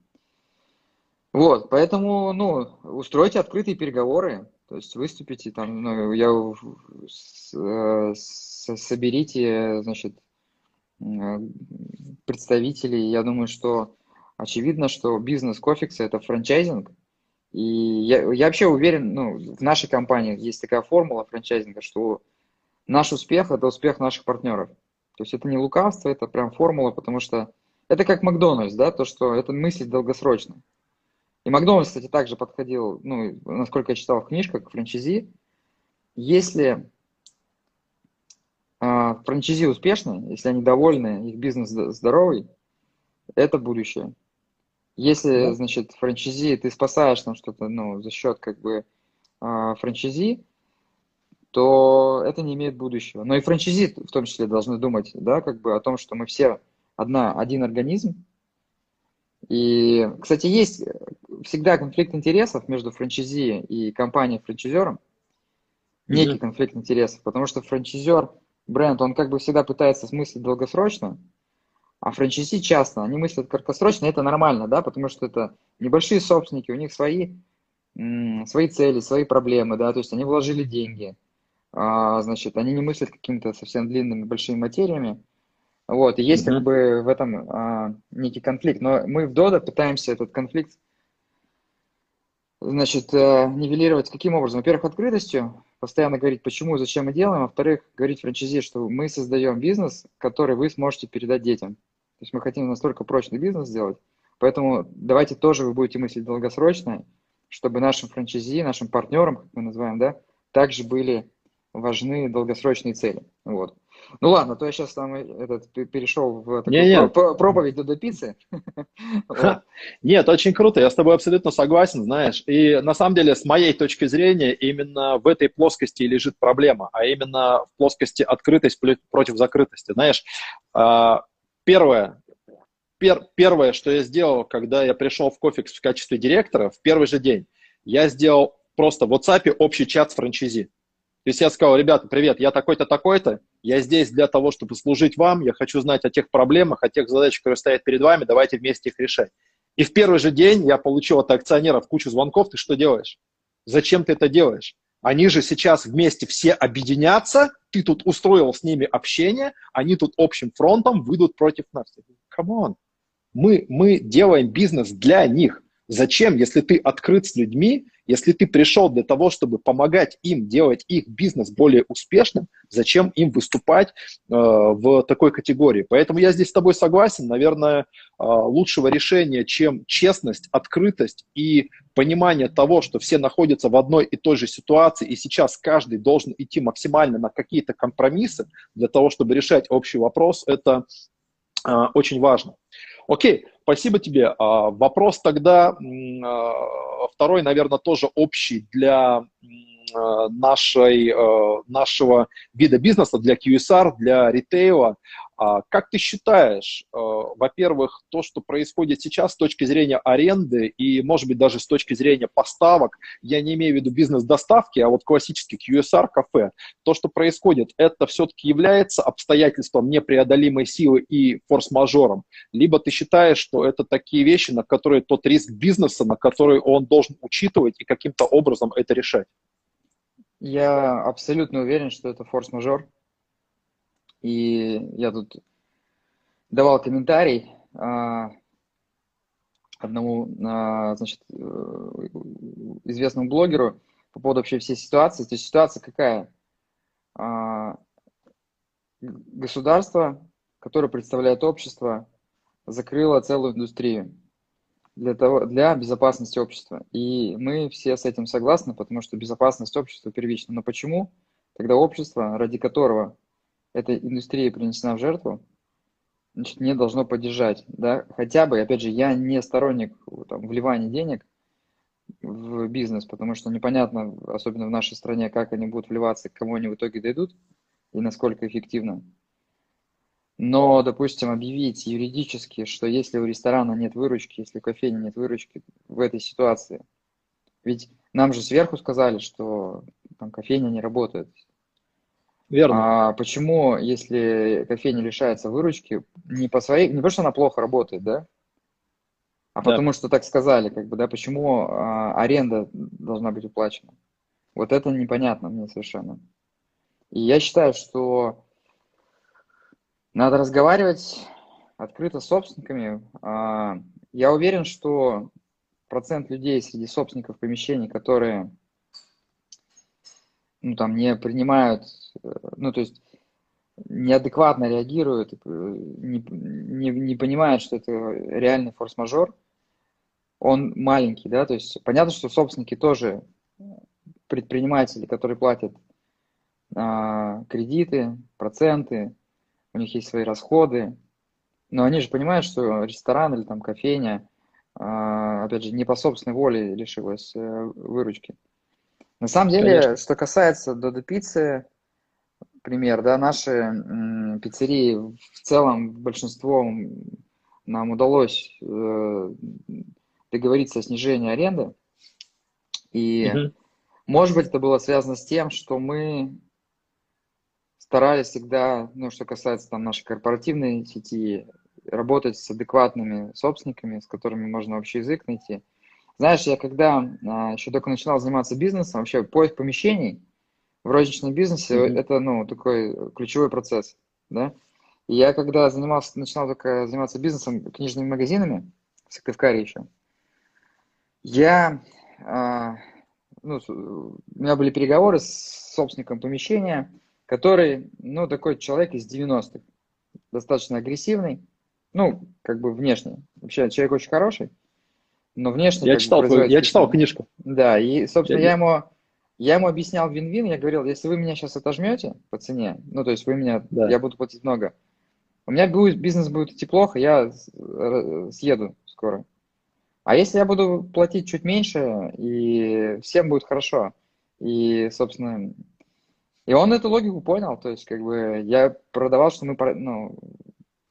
Вот, поэтому, ну, устройте открытые переговоры, то есть выступите там, ну, я с, э, с соберите, значит, представителей. Я думаю, что очевидно, что бизнес Кофикса – это франчайзинг. И я, я вообще уверен, ну, в нашей компании есть такая формула франчайзинга, что наш успех – это успех наших партнеров. То есть это не лукавство, это прям формула, потому что это как Макдональдс, да, то, что это мысль долгосрочно. И Макдональдс, кстати, также подходил, ну, насколько я читал в книжках, к франчайзи. Если франчайзи успешны, если они довольны, их бизнес здоровый, это будущее. Если, значит, франчайзи, ты спасаешь там что-то, ну, за счет как бы а, франчайзи, то это не имеет будущего. Но и франчайзи в том числе должны думать, да, как бы о том, что мы все одна, один организм. И, кстати, есть всегда конфликт интересов между франчайзи и компанией-франчайзером. Некий mm-hmm. конфликт интересов, потому что франчайзер бренд, он как бы всегда пытается смыслить долгосрочно, а франчайзи часто, они мыслят краткосрочно, это нормально, да, потому что это небольшие собственники, у них свои, свои цели, свои проблемы, да, то есть они вложили деньги, а, значит, они не мыслят какими-то совсем длинными большими материями, вот, и есть mm-hmm. как бы в этом а, некий конфликт, но мы в Dodo пытаемся этот конфликт, значит, а, нивелировать каким образом? Во-первых, открытостью, постоянно говорить, почему и зачем мы делаем, во-вторых, говорить франчайзи, что мы создаем бизнес, который вы сможете передать детям. То есть мы хотим настолько прочный бизнес сделать, поэтому давайте тоже вы будете мыслить долгосрочно, чтобы нашим франчайзи, нашим партнерам, как мы называем, да, также были важны долгосрочные цели. Вот. Ну ладно, то я сейчас там этот, перешел в такую не, про- проповедь до пиццы. Нет, очень круто, я с тобой абсолютно согласен, знаешь. И на самом деле, с моей точки зрения, именно в этой плоскости лежит проблема, а именно в плоскости открытость против закрытости. Знаешь, а, первое, пер, первое, что я сделал, когда я пришел в Кофикс в качестве директора, в первый же день, я сделал просто в WhatsApp общий чат с франчайзи. То есть я сказал, ребята, привет, я такой-то, такой-то, я здесь для того, чтобы служить вам, я хочу знать о тех проблемах, о тех задачах, которые стоят перед вами, давайте вместе их решать. И в первый же день я получил от акционеров кучу звонков, ты что делаешь? Зачем ты это делаешь? Они же сейчас вместе все объединятся, ты тут устроил с ними общение, они тут общим фронтом выйдут против нас. Come on, мы, мы делаем бизнес для них. Зачем, если ты открыт с людьми, если ты пришел для того, чтобы помогать им делать их бизнес более успешным, зачем им выступать э, в такой категории? Поэтому я здесь с тобой согласен. Наверное, э, лучшего решения, чем честность, открытость и понимание того, что все находятся в одной и той же ситуации, и сейчас каждый должен идти максимально на какие-то компромиссы для того, чтобы решать общий вопрос, это очень важно. Окей, спасибо тебе. А, вопрос тогда а, второй, наверное, тоже общий для а, нашей, нашего вида бизнеса, для QSR, для ритейла. А как ты считаешь, э, во-первых, то, что происходит сейчас с точки зрения аренды и, может быть, даже с точки зрения поставок, я не имею в виду бизнес-доставки, а вот классический QSR-кафе, то, что происходит, это все-таки является обстоятельством непреодолимой силы и форс-мажором? Либо ты считаешь, что это такие вещи, на которые тот риск бизнеса, на который он должен учитывать и каким-то образом это решать? Я абсолютно уверен, что это форс-мажор. И я тут давал комментарий а, одному, а, значит, э, известному блогеру по поводу вообще всей ситуации. То есть ситуация какая? А, государство, которое представляет общество, закрыло целую индустрию для, того, для безопасности общества. И мы все с этим согласны, потому что безопасность общества первична. Но почему тогда общество, ради которого эта индустрия принесена в жертву, значит, не должно поддержать, да, хотя бы, опять же, я не сторонник там, вливания денег в бизнес, потому что непонятно, особенно в нашей стране, как они будут вливаться, к кому они в итоге дойдут и насколько эффективно. Но, допустим, объявить юридически, что если у ресторана нет выручки, если у кофейни нет выручки в этой ситуации, ведь нам же сверху сказали, что там кофейня не работает, Верно. А почему, если кофейня лишается выручки, не по своей, не потому что она плохо работает, да? А да. потому что так сказали, как бы, да, почему а, аренда должна быть уплачена? Вот это непонятно мне совершенно. И я считаю, что надо разговаривать открыто с собственниками. А, я уверен, что процент людей среди собственников помещений, которые ну, там, не принимают, э, ну, то есть неадекватно реагируют, не, не, не понимают, что это реальный форс-мажор, он маленький, да, то есть понятно, что собственники тоже предприниматели, которые платят а, кредиты, проценты, у них есть свои расходы, но они же понимают, что ресторан или там кофейня, а, опять же, не по собственной воле лишилась а, выручки. На самом деле, Конечно. что касается Додо Пиццы, пример, да, наши м, пиццерии в целом, большинство нам удалось э, договориться о снижении аренды. И, угу. может быть, это было связано с тем, что мы старались всегда, ну, что касается там нашей корпоративной сети, работать с адекватными собственниками, с которыми можно общий язык найти. Знаешь, я когда а, еще только начинал заниматься бизнесом, вообще поиск помещений в розничном бизнесе mm-hmm. это ну такой ключевой процесс, да. И я когда занимался, начинал только заниматься бизнесом, книжными магазинами в Сыктывкаре еще, я, а, ну, у меня были переговоры с собственником помещения, который, ну, такой человек из 90-х, достаточно агрессивный, ну, как бы внешне. Вообще человек очень хороший, но внешне... Я, читал, твою, я читал книжку. Да, и, собственно, я, я ему, я ему объяснял вин-вин, я говорил, если вы меня сейчас отожмете по цене, ну, то есть вы меня, да. я буду платить много, у меня будет, бизнес будет идти плохо, я съеду скоро. А если я буду платить чуть меньше, и всем будет хорошо, и, собственно, и он эту логику понял, то есть, как бы, я продавал, что мы, ну,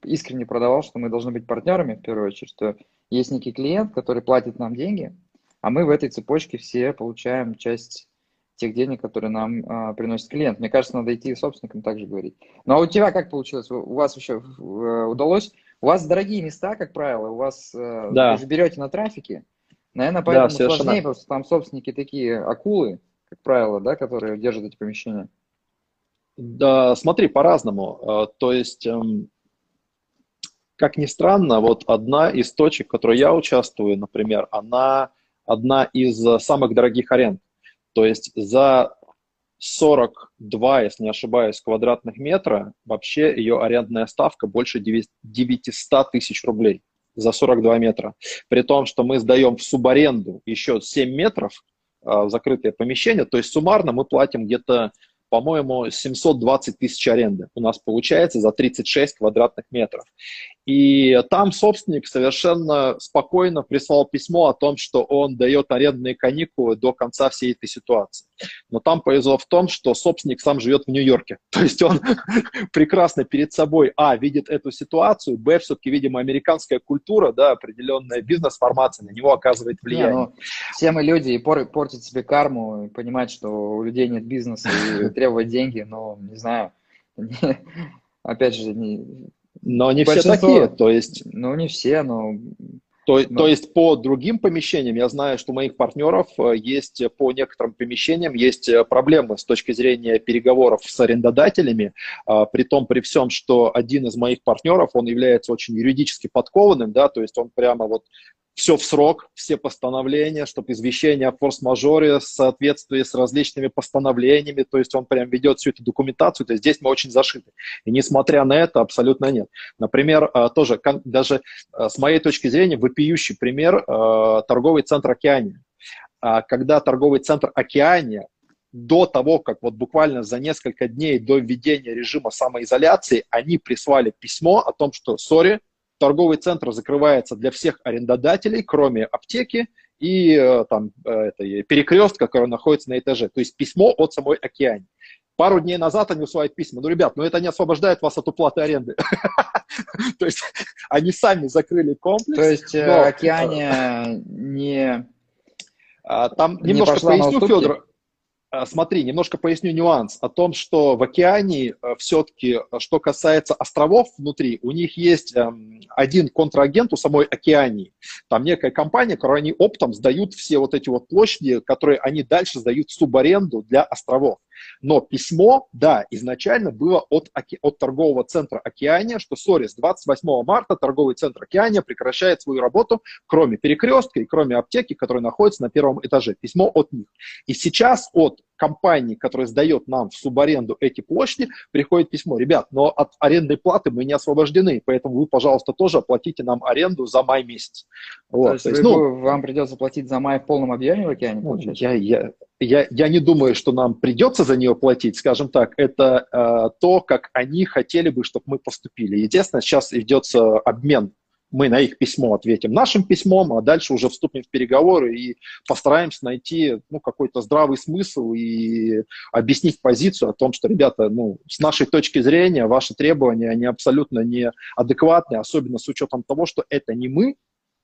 искренне продавал, что мы должны быть партнерами, в первую очередь, что есть некий клиент, который платит нам деньги, а мы в этой цепочке все получаем часть тех денег, которые нам а, приносит клиент. Мне кажется, надо идти собственникам также говорить. Ну а у тебя как получилось? У вас еще э, удалось? У вас дорогие места, как правило, у вас э, да. вы же берете на трафике. Наверное, поэтому да, сложнее, потому что там собственники такие акулы, как правило, да, которые держат эти помещения. Да, смотри, по-разному. А, то есть эм, как ни странно, вот одна из точек, в которой я участвую, например, она одна из самых дорогих аренд. То есть за 42, если не ошибаюсь, квадратных метра, вообще ее арендная ставка больше 900 тысяч рублей за 42 метра. При том, что мы сдаем в субаренду еще 7 метров а, в закрытое помещение, то есть суммарно мы платим где-то по-моему, 720 тысяч аренды у нас получается за 36 квадратных метров. И там собственник совершенно спокойно прислал письмо о том, что он дает арендные каникулы до конца всей этой ситуации. Но там повезло в том, что собственник сам живет в Нью-Йорке. То есть он прекрасно перед собой, а, видит эту ситуацию, б, все-таки, видимо, американская культура, да, определенная бизнес-формация на него оказывает влияние. Не, ну, все мы люди, и портить себе карму, и понимать, что у людей нет бизнеса, и требовать деньги, но, не знаю, опять же, не... Но не все такие, то есть... Ну, не все, но то, Но... то есть по другим помещениям, я знаю, что у моих партнеров э, есть э, по некоторым помещениям есть э, проблемы с точки зрения переговоров с арендодателями, а, при том, при всем, что один из моих партнеров, он является очень юридически подкованным, да, то есть он прямо вот все в срок, все постановления, чтобы извещение о форс-мажоре в соответствии с различными постановлениями, то есть он прям ведет всю эту документацию, то есть здесь мы очень зашиты. И несмотря на это, абсолютно нет. Например, э, тоже даже э, с моей точки зрения вопиющий пример э, торговый центр «Океания». А когда торговый центр «Океания» до того, как вот буквально за несколько дней до введения режима самоизоляции, они прислали письмо о том, что, сори, торговый центр закрывается для всех арендодателей, кроме аптеки и э, там, э, это, перекрестка, который находится на этаже. То есть письмо от самой океане. Пару дней назад они усваивают письма. Ну, ребят, ну это не освобождает вас от уплаты аренды. То есть они сами закрыли комплекс. То есть э, океане не... А, там немножко поясню, Федор. А, смотри, немножко поясню нюанс о том, что в океане э, все-таки, э, что касается островов внутри, у них есть эм, один контрагент у самой океании. Там некая компания, которую они оптом сдают все вот эти вот площади, которые они дальше сдают в субаренду для островов. Но письмо, да, изначально было от, от торгового центра «Океания», что, сори, с 28 марта торговый центр «Океания» прекращает свою работу, кроме перекрестка и кроме аптеки, которая находится на первом этаже. Письмо от них. И сейчас от компании, которая сдает нам в субаренду эти площади, приходит письмо, ребят, но от арендной платы мы не освобождены, поэтому вы, пожалуйста, тоже оплатите нам аренду за май месяц. Вот, то есть, то есть вы, ну, вам придется платить за май в полном объеме в океане, ну, я, я, я, я не думаю, что нам придется за нее платить, скажем так, это э, то, как они хотели бы, чтобы мы поступили. Естественно, сейчас ведется обмен мы на их письмо ответим нашим письмом, а дальше уже вступим в переговоры и постараемся найти ну, какой-то здравый смысл и объяснить позицию о том, что, ребята, ну, с нашей точки зрения ваши требования, они абсолютно неадекватны, особенно с учетом того, что это не мы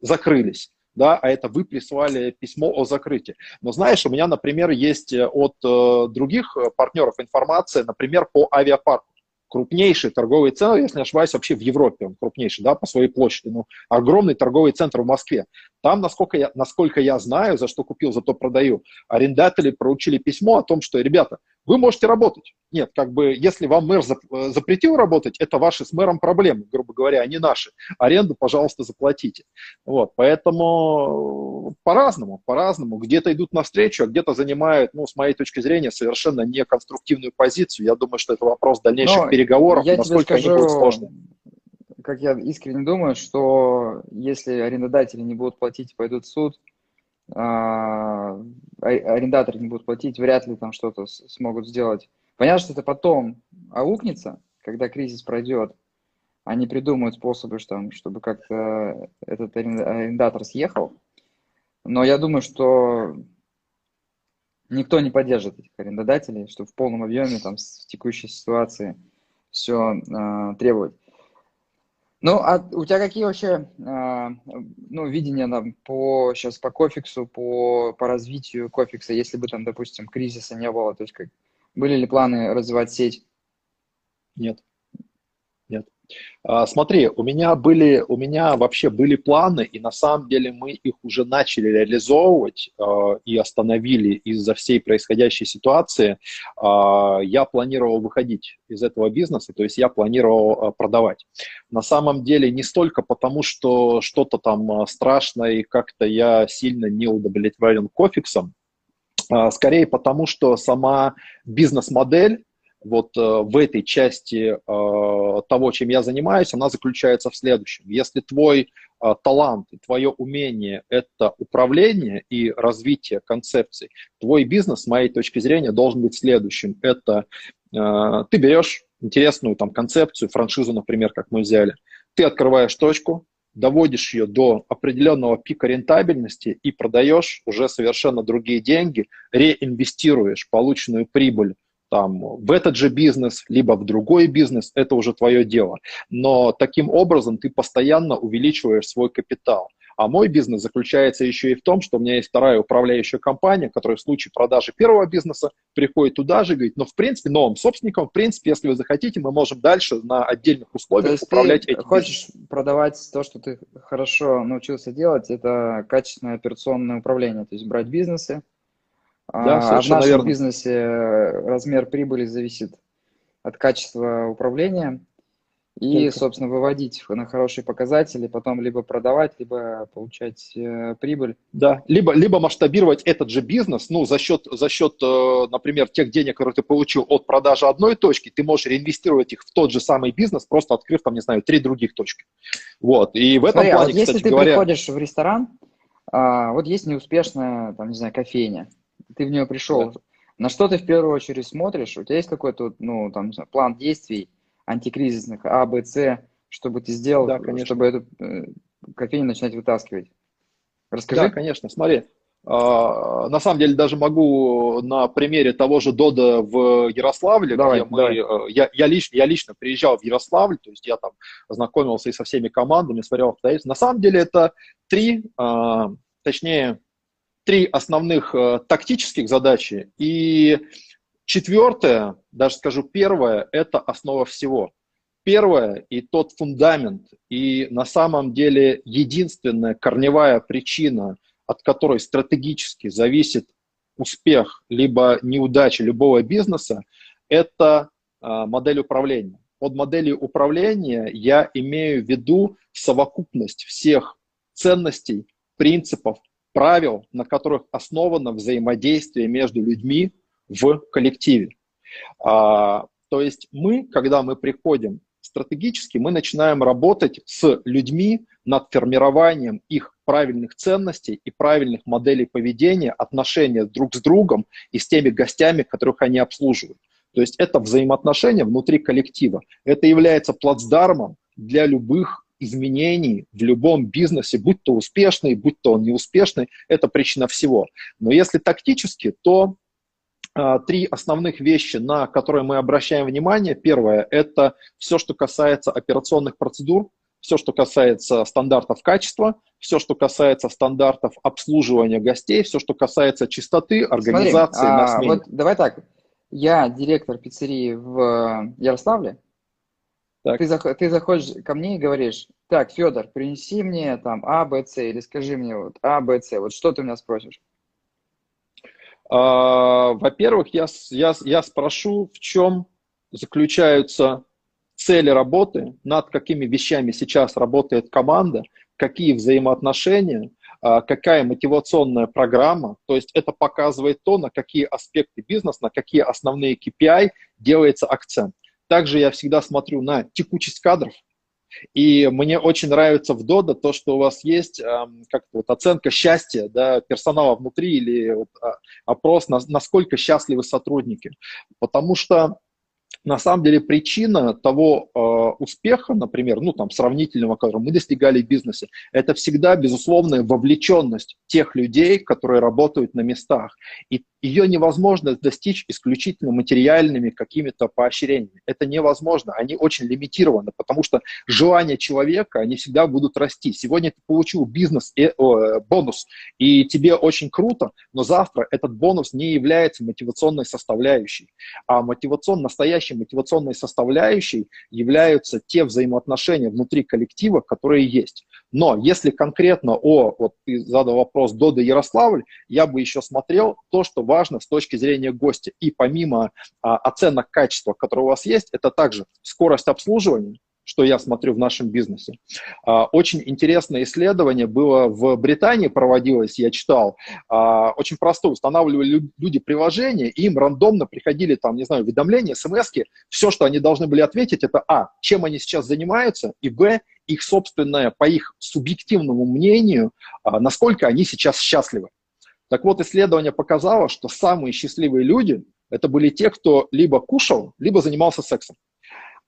закрылись, да, а это вы прислали письмо о закрытии. Но знаешь, у меня, например, есть от э, других партнеров информация, например, по авиапарку крупнейший торговый центр, если не ошибаюсь, вообще в Европе он крупнейший, да, по своей площади. Ну, огромный торговый центр в Москве. Там, насколько я, насколько я знаю, за что купил, за то продаю, арендатели проучили письмо о том, что, ребята, вы можете работать. Нет, как бы, если вам мэр э, запретил работать, это ваши с мэром проблемы, грубо говоря, а не наши. Аренду, пожалуйста, заплатите. Вот, поэтому э, по-разному, по-разному. Где-то идут навстречу, а где-то занимают, ну, с моей точки зрения, совершенно неконструктивную позицию. Я думаю, что это вопрос дальнейших Но переговоров, насколько скажу, они будут сложны. Как я искренне думаю, что если арендодатели не будут платить и пойдут в суд, арендаторы не будут платить, вряд ли там что-то смогут сделать. Понятно, что это потом аукнется, когда кризис пройдет. Они придумают способы, что, чтобы как-то этот арендатор съехал. Но я думаю, что никто не поддержит этих арендодателей, что в полном объеме там, в текущей ситуации все э, требовать. Ну, а у тебя какие вообще э, ну, видения там, по сейчас по кофиксу, по, по развитию кофикса, если бы там, допустим, кризиса не было? То есть как, были ли планы развивать сеть? Нет. А, смотри, у меня были, у меня вообще были планы, и на самом деле мы их уже начали реализовывать э, и остановили из-за всей происходящей ситуации. Э, я планировал выходить из этого бизнеса, то есть я планировал продавать. На самом деле не столько потому, что что-то там страшное и как-то я сильно не удовлетворен кофиксом, а скорее потому, что сама бизнес-модель вот э, в этой части э, того, чем я занимаюсь, она заключается в следующем. Если твой э, талант и твое умение – это управление и развитие концепций, твой бизнес, с моей точки зрения, должен быть следующим. Это ты берешь интересную там концепцию, франшизу, например, как мы взяли, ты открываешь точку, доводишь ее до определенного пика рентабельности и продаешь уже совершенно другие деньги, реинвестируешь полученную прибыль там, в этот же бизнес, либо в другой бизнес, это уже твое дело. Но таким образом ты постоянно увеличиваешь свой капитал. А мой бизнес заключается еще и в том, что у меня есть вторая управляющая компания, которая в случае продажи первого бизнеса приходит туда же и говорит, ну, в принципе, новым собственникам, в принципе, если вы захотите, мы можем дальше на отдельных условиях то есть управлять ты этим хочешь бизнесом. продавать то, что ты хорошо научился делать, это качественное операционное управление, то есть брать бизнесы, да, а в нашем верно. бизнесе размер прибыли зависит от качества управления. И, Только. собственно, выводить на хорошие показатели, потом либо продавать, либо получать э, прибыль. Да, либо, либо масштабировать этот же бизнес, ну, за счет, за счет, э, например, тех денег, которые ты получил от продажи одной точки, ты можешь реинвестировать их в тот же самый бизнес, просто открыв там, не знаю, три других точки. Вот, и в этом Смотри, плане, а вот если ты говоря... приходишь в ресторан, а, вот есть неуспешная, там, не знаю, кофейня, ты в нее пришел, да. на что ты в первую очередь смотришь? У тебя есть какой-то, ну, там, план действий антикризисных А, Б, С, чтобы ты сделал, да, чтобы эту э, кофейню начинать вытаскивать? Расскажи. Да, конечно, смотри. Uh, на самом деле даже могу на примере того же Дода в Ярославле, давай, где мы, давай. Uh, я, я, лично, я лично приезжал в Ярославль, то есть я там знакомился и со всеми командами, смотрел обстоятельства. На самом деле это три, uh, точнее три основных э, тактических задачи. И четвертое, даже скажу первое, это основа всего. Первое и тот фундамент, и на самом деле единственная корневая причина, от которой стратегически зависит успех либо неудача любого бизнеса, это э, модель управления. Под моделью управления я имею в виду совокупность всех ценностей, принципов, правил, на которых основано взаимодействие между людьми в коллективе. А, то есть мы, когда мы приходим стратегически, мы начинаем работать с людьми над формированием их правильных ценностей и правильных моделей поведения, отношения друг с другом и с теми гостями, которых они обслуживают. То есть это взаимоотношения внутри коллектива. Это является плацдармом для любых изменений в любом бизнесе, будь то успешный, будь то он неуспешный, это причина всего. Но если тактически, то а, три основных вещи, на которые мы обращаем внимание. Первое – это все, что касается операционных процедур, все, что касается стандартов качества, все, что касается стандартов обслуживания гостей, все, что касается чистоты, организации Смотри, на смене. Вот давай так, я директор пиццерии в Ярославле, так. Ты, зах, ты заходишь ко мне и говоришь, так, Федор, принеси мне там А, Б, С, или скажи мне вот А, Б, С, вот что ты меня спросишь? А, во-первых, я, я, я спрошу, в чем заключаются цели работы, над какими вещами сейчас работает команда, какие взаимоотношения, а, какая мотивационная программа. То есть это показывает то, на какие аспекты бизнеса, на какие основные KPI делается акцент. Также я всегда смотрю на текучесть кадров. И мне очень нравится в Dodo то, что у вас есть э, как вот оценка счастья да, персонала внутри или вот, а, опрос, на, насколько счастливы сотрудники. Потому что на самом деле причина того э, успеха, например, ну там сравнительного, который мы достигали в бизнесе, это всегда безусловная вовлеченность тех людей, которые работают на местах. И, ее невозможно достичь исключительно материальными какими-то поощрениями. Это невозможно. Они очень лимитированы, потому что желания человека, они всегда будут расти. Сегодня ты получил бизнес, э, э, бонус, и тебе очень круто, но завтра этот бонус не является мотивационной составляющей. А мотивацион, настоящей мотивационной составляющей являются те взаимоотношения внутри коллектива, которые есть. Но если конкретно о, вот ты задал вопрос Дода Ярославль, я бы еще смотрел то, что важно с точки зрения гостя. И помимо а, оценок качества, которые у вас есть, это также скорость обслуживания, что я смотрю в нашем бизнесе. А, очень интересное исследование было в Британии, проводилось, я читал. А, очень просто, устанавливали люди приложение, и им рандомно приходили там, не знаю, уведомления, смс -ки. Все, что они должны были ответить, это а, чем они сейчас занимаются, и б, их собственное, по их субъективному мнению, а, насколько они сейчас счастливы. Так вот, исследование показало, что самые счастливые люди – это были те, кто либо кушал, либо занимался сексом.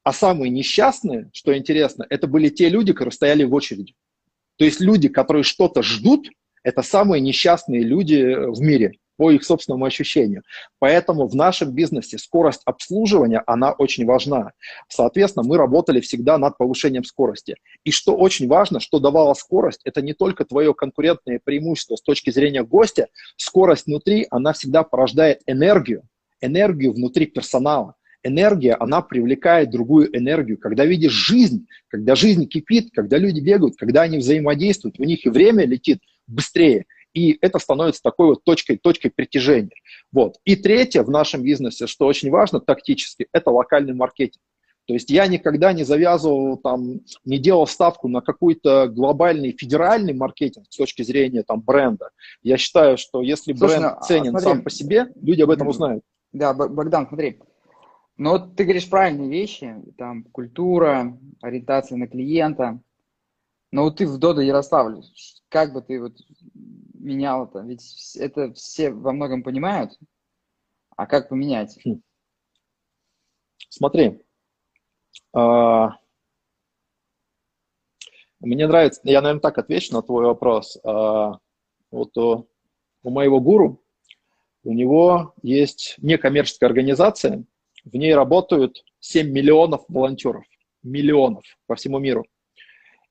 А самые несчастные, что интересно, это были те люди, которые стояли в очереди. То есть люди, которые что-то ждут, это самые несчастные люди в мире по их собственному ощущению. Поэтому в нашем бизнесе скорость обслуживания, она очень важна. Соответственно, мы работали всегда над повышением скорости. И что очень важно, что давала скорость, это не только твое конкурентное преимущество с точки зрения гостя, скорость внутри, она всегда порождает энергию, энергию внутри персонала энергия, она привлекает другую энергию. Когда видишь жизнь, когда жизнь кипит, когда люди бегают, когда они взаимодействуют, у них и время летит быстрее – и это становится такой вот точкой, точкой притяжения. Вот. И третье в нашем бизнесе, что очень важно тактически, это локальный маркетинг. То есть я никогда не завязывал, там, не делал ставку на какой-то глобальный федеральный маркетинг с точки зрения там, бренда. Я считаю, что если Слушай, бренд ну, ценен смотри, сам по себе, люди об этом узнают. Да, Богдан, смотри. Ну вот ты говоришь правильные вещи, там культура, ориентация на клиента. Но вот ты в Дода Ярославле, как бы ты вот менял это? Ведь это все во многом понимают. А как поменять? Хм. Смотри. А, мне нравится, я, наверное, так отвечу на твой вопрос. А, вот у, у моего гуру, у него есть некоммерческая организация, в ней работают 7 миллионов волонтеров, миллионов по всему миру.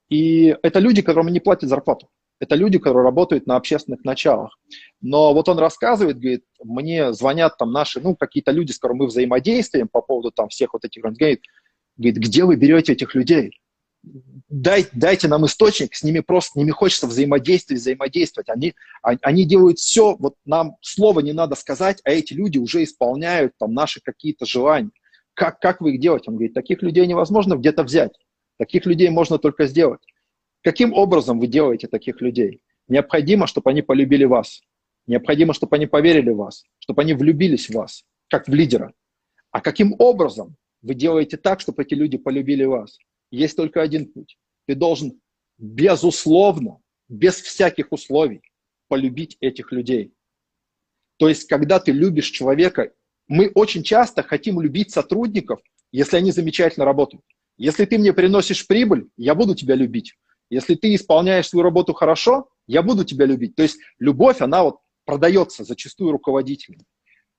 И это люди, которым не платят зарплату. Это люди, которые работают на общественных началах. Но вот он рассказывает, говорит, мне звонят там наши, ну, какие-то люди, с которыми мы взаимодействуем по поводу там всех вот этих, он говорит, где вы берете этих людей? Дай, дайте нам источник, с ними просто, с ними хочется взаимодействовать, взаимодействовать. Они, они делают все, вот нам слова не надо сказать, а эти люди уже исполняют там наши какие-то желания. Как, как вы их делаете? Он говорит, таких людей невозможно где-то взять. Таких людей можно только сделать. Каким образом вы делаете таких людей? Необходимо, чтобы они полюбили вас. Необходимо, чтобы они поверили в вас, чтобы они влюбились в вас, как в лидера. А каким образом вы делаете так, чтобы эти люди полюбили вас? Есть только один путь. Ты должен безусловно, без всяких условий полюбить этих людей. То есть, когда ты любишь человека, мы очень часто хотим любить сотрудников, если они замечательно работают. Если ты мне приносишь прибыль, я буду тебя любить. Если ты исполняешь свою работу хорошо, я буду тебя любить. То есть любовь, она вот продается зачастую руководителям.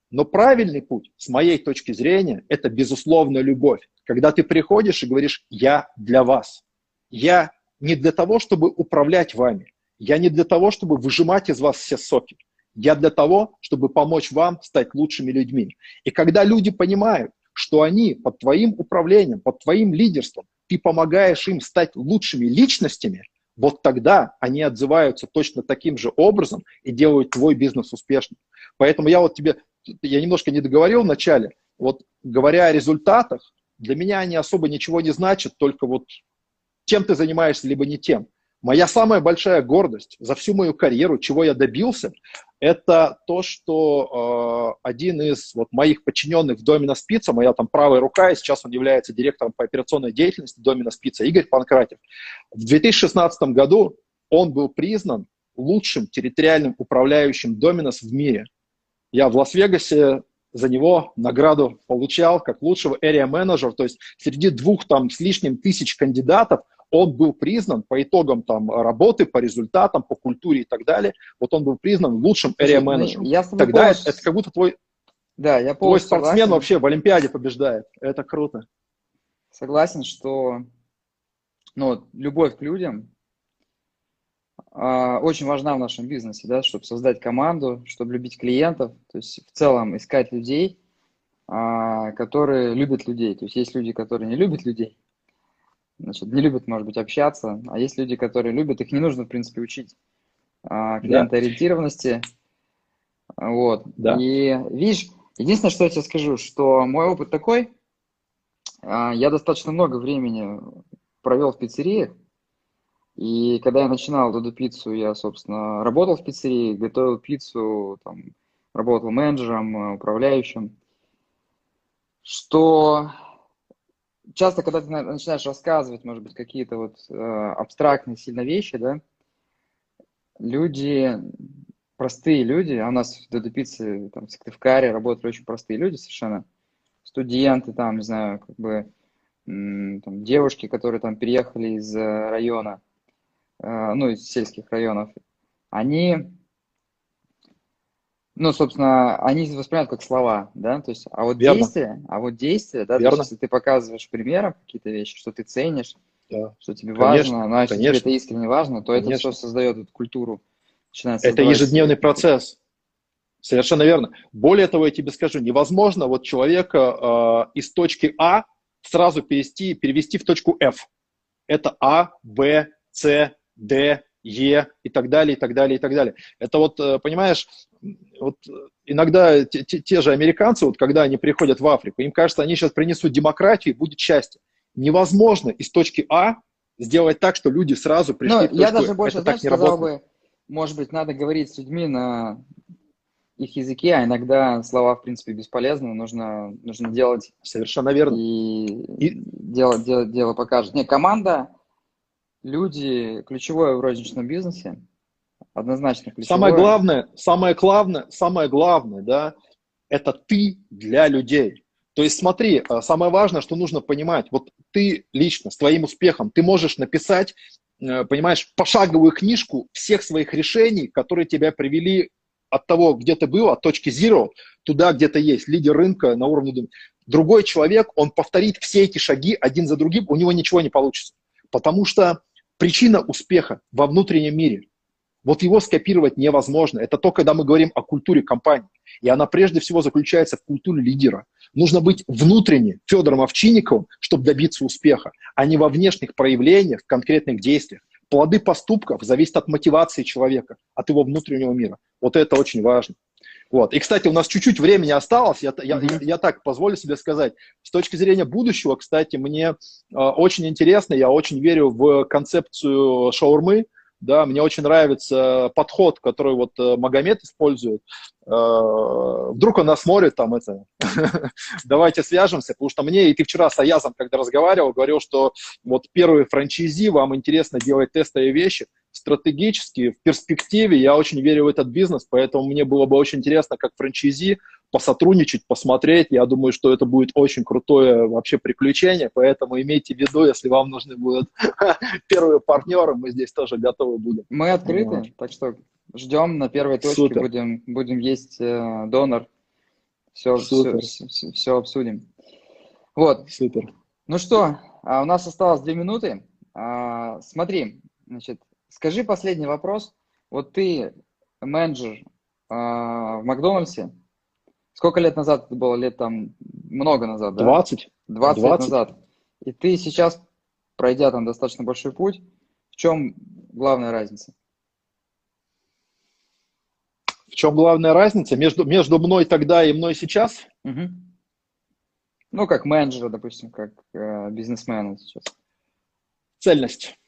Но правильный путь, с моей точки зрения, это безусловно любовь. Когда ты приходишь и говоришь «я для вас». Я не для того, чтобы управлять вами. Я не для того, чтобы выжимать из вас все соки. Я для того, чтобы помочь вам стать лучшими людьми. И когда люди понимают, что они под твоим управлением, под твоим лидерством, ты помогаешь им стать лучшими личностями, вот тогда они отзываются точно таким же образом и делают твой бизнес успешным. Поэтому я вот тебе, я немножко не договорил в начале, вот говоря о результатах, для меня они особо ничего не значат, только вот чем ты занимаешься, либо не тем. Моя самая большая гордость за всю мою карьеру, чего я добился, это то, что э, один из вот, моих подчиненных в Домина Спица, моя там правая рука, и сейчас он является директором по операционной деятельности Домина Спица, Игорь Панкратев. В 2016 году он был признан лучшим территориальным управляющим Доминос в мире. Я в Лас-Вегасе за него награду получал как лучшего area менеджера, то есть среди двух там с лишним тысяч кандидатов он был признан по итогам там работы, по результатам, по культуре и так далее, вот он был признан лучшим area менеджером. Я Тогда полностью... это, это как будто твой, да, я твой спортсмен согласен. вообще в Олимпиаде побеждает. Это круто. Согласен, что ну, любовь к людям а, очень важна в нашем бизнесе, да, чтобы создать команду, чтобы любить клиентов, то есть в целом искать людей, а, которые любят людей. То есть есть люди, которые не любят людей, значит, не любят, может быть, общаться, а есть люди, которые любят, их не нужно, в принципе, учить а, клиентоориентированности. Да. Вот. Да. И видишь, единственное, что я тебе скажу, что мой опыт такой, я достаточно много времени провел в пиццериях, и когда я начинал Дуду пиццу, я, собственно, работал в пиццерии, готовил пиццу, там, работал менеджером, управляющим что часто, когда ты начинаешь рассказывать, может быть, какие-то вот э, абстрактные сильно вещи, да, люди, простые люди, а у нас в Додопице, там, в Сыктывкаре работают очень простые люди совершенно, студенты, там, не знаю, как бы, там, девушки, которые там переехали из э, района, э, ну, из сельских районов, они ну, собственно, они воспринимают как слова, да, то есть, а вот Верно. действия, а вот действия, да, Верно. то есть, если ты показываешь примером какие-то вещи, что ты ценишь, да. что тебе конечно, важно, а если конечно. тебе это искренне важно, то конечно. это все создает эту культуру. Это ежедневный процесс. Совершенно верно. Более того, я тебе скажу, невозможно вот человека э, из точки А сразу перевести, перевести в точку F. Это А, Б, С, Д, Е и так далее, и так далее, и так далее. Это вот, э, понимаешь, вот иногда те, те, те же американцы, вот когда они приходят в Африку, им кажется, они сейчас принесут демократию и будет счастье. Невозможно из точки А сделать так, что люди сразу пришли ну, в точку Я даже больше, Это знаешь, сказал бы, может быть, надо говорить с людьми на их языке, а иногда слова, в принципе, бесполезны, нужно, нужно делать... Совершенно верно. И, и... Дело, дело, дело покажет. Не, команда, люди, ключевое в розничном бизнесе, однозначно ключевое. Самое главное, самое главное, самое главное, да, это ты для людей. То есть смотри, а, самое важное, что нужно понимать, вот ты лично с твоим успехом, ты можешь написать, э, понимаешь, пошаговую книжку всех своих решений, которые тебя привели от того, где ты был, от точки zero, туда, где ты есть, лидер рынка на уровне... Другой человек, он повторит все эти шаги один за другим, у него ничего не получится. Потому что причина успеха во внутреннем мире. Вот его скопировать невозможно. Это то, когда мы говорим о культуре компании. И она прежде всего заключается в культуре лидера. Нужно быть внутренне Федором Овчинниковым, чтобы добиться успеха, а не во внешних проявлениях, конкретных действиях. Плоды поступков зависят от мотивации человека, от его внутреннего мира. Вот это очень важно. Вот. И, кстати, у нас чуть-чуть времени осталось. Я, я, mm-hmm. я, я так позволю себе сказать. С точки зрения будущего, кстати, мне э, очень интересно, я очень верю в концепцию шаурмы. Да, мне очень нравится подход, который вот э, Магомед использует. Э, вдруг он нас смотрит, там это, давайте свяжемся, потому что мне, и ты вчера с Аязом, когда разговаривал, говорил, что вот первый франчайзи, вам интересно делать тестовые вещи, стратегически, в перспективе я очень верю в этот бизнес, поэтому мне было бы очень интересно, как франчайзи, посотрудничать, посмотреть. Я думаю, что это будет очень крутое вообще приключение, поэтому имейте в виду, если вам нужны будут первые партнеры, мы здесь тоже готовы будем. Мы открыты, вот. так что ждем на первой точке, Супер. будем, будем есть э, донор, все, все, все, все обсудим. Вот. Супер. Ну что, а у нас осталось две минуты. А, смотри, значит, скажи последний вопрос. Вот ты менеджер а, в Макдональдсе, Сколько лет назад это было? Лет там много назад, да? 20. 20, 20. лет назад. И ты сейчас, пройдя там достаточно большой путь, в чем главная разница? В чем главная разница между, между мной тогда и мной сейчас? Угу. Ну, как менеджера, допустим, как э, бизнесмена сейчас. Цельность.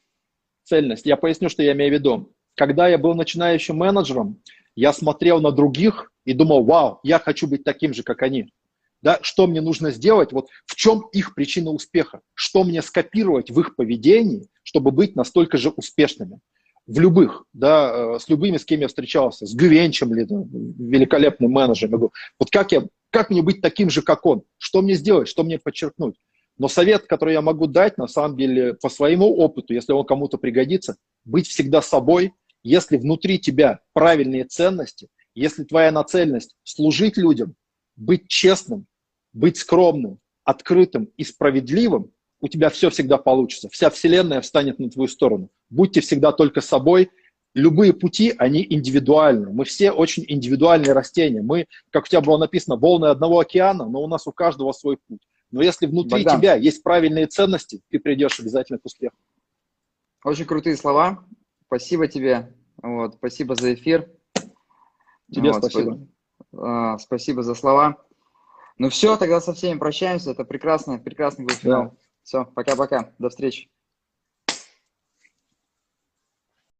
Цельность. Я поясню, что я имею в виду. Когда я был начинающим менеджером, я смотрел на других и думал, вау, я хочу быть таким же, как они. Да, что мне нужно сделать, вот в чем их причина успеха, что мне скопировать в их поведении, чтобы быть настолько же успешными. В любых, да, э, с любыми, с кем я встречался, с Гвенчем ли, великолепным менеджером. Я говорю, вот как, я, как мне быть таким же, как он? Что мне сделать, что мне подчеркнуть? Но совет, который я могу дать, на самом деле, по своему опыту, если он кому-то пригодится, быть всегда собой, если внутри тебя правильные ценности, если твоя нацеленность служить людям, быть честным, быть скромным, открытым и справедливым, у тебя все всегда получится. Вся вселенная встанет на твою сторону. Будьте всегда только собой. Любые пути, они индивидуальны. Мы все очень индивидуальные растения. Мы, как у тебя было написано, волны одного океана, но у нас у каждого свой путь. Но если внутри Богдан. тебя есть правильные ценности, ты придешь обязательно к успеху. Очень крутые слова. Спасибо тебе. Вот, спасибо за эфир. Тебе вот, спасибо. Сп- э, спасибо за слова. Ну все, тогда со всеми прощаемся. Это прекрасно, прекрасный был финал. Да. Все, пока-пока. До встречи.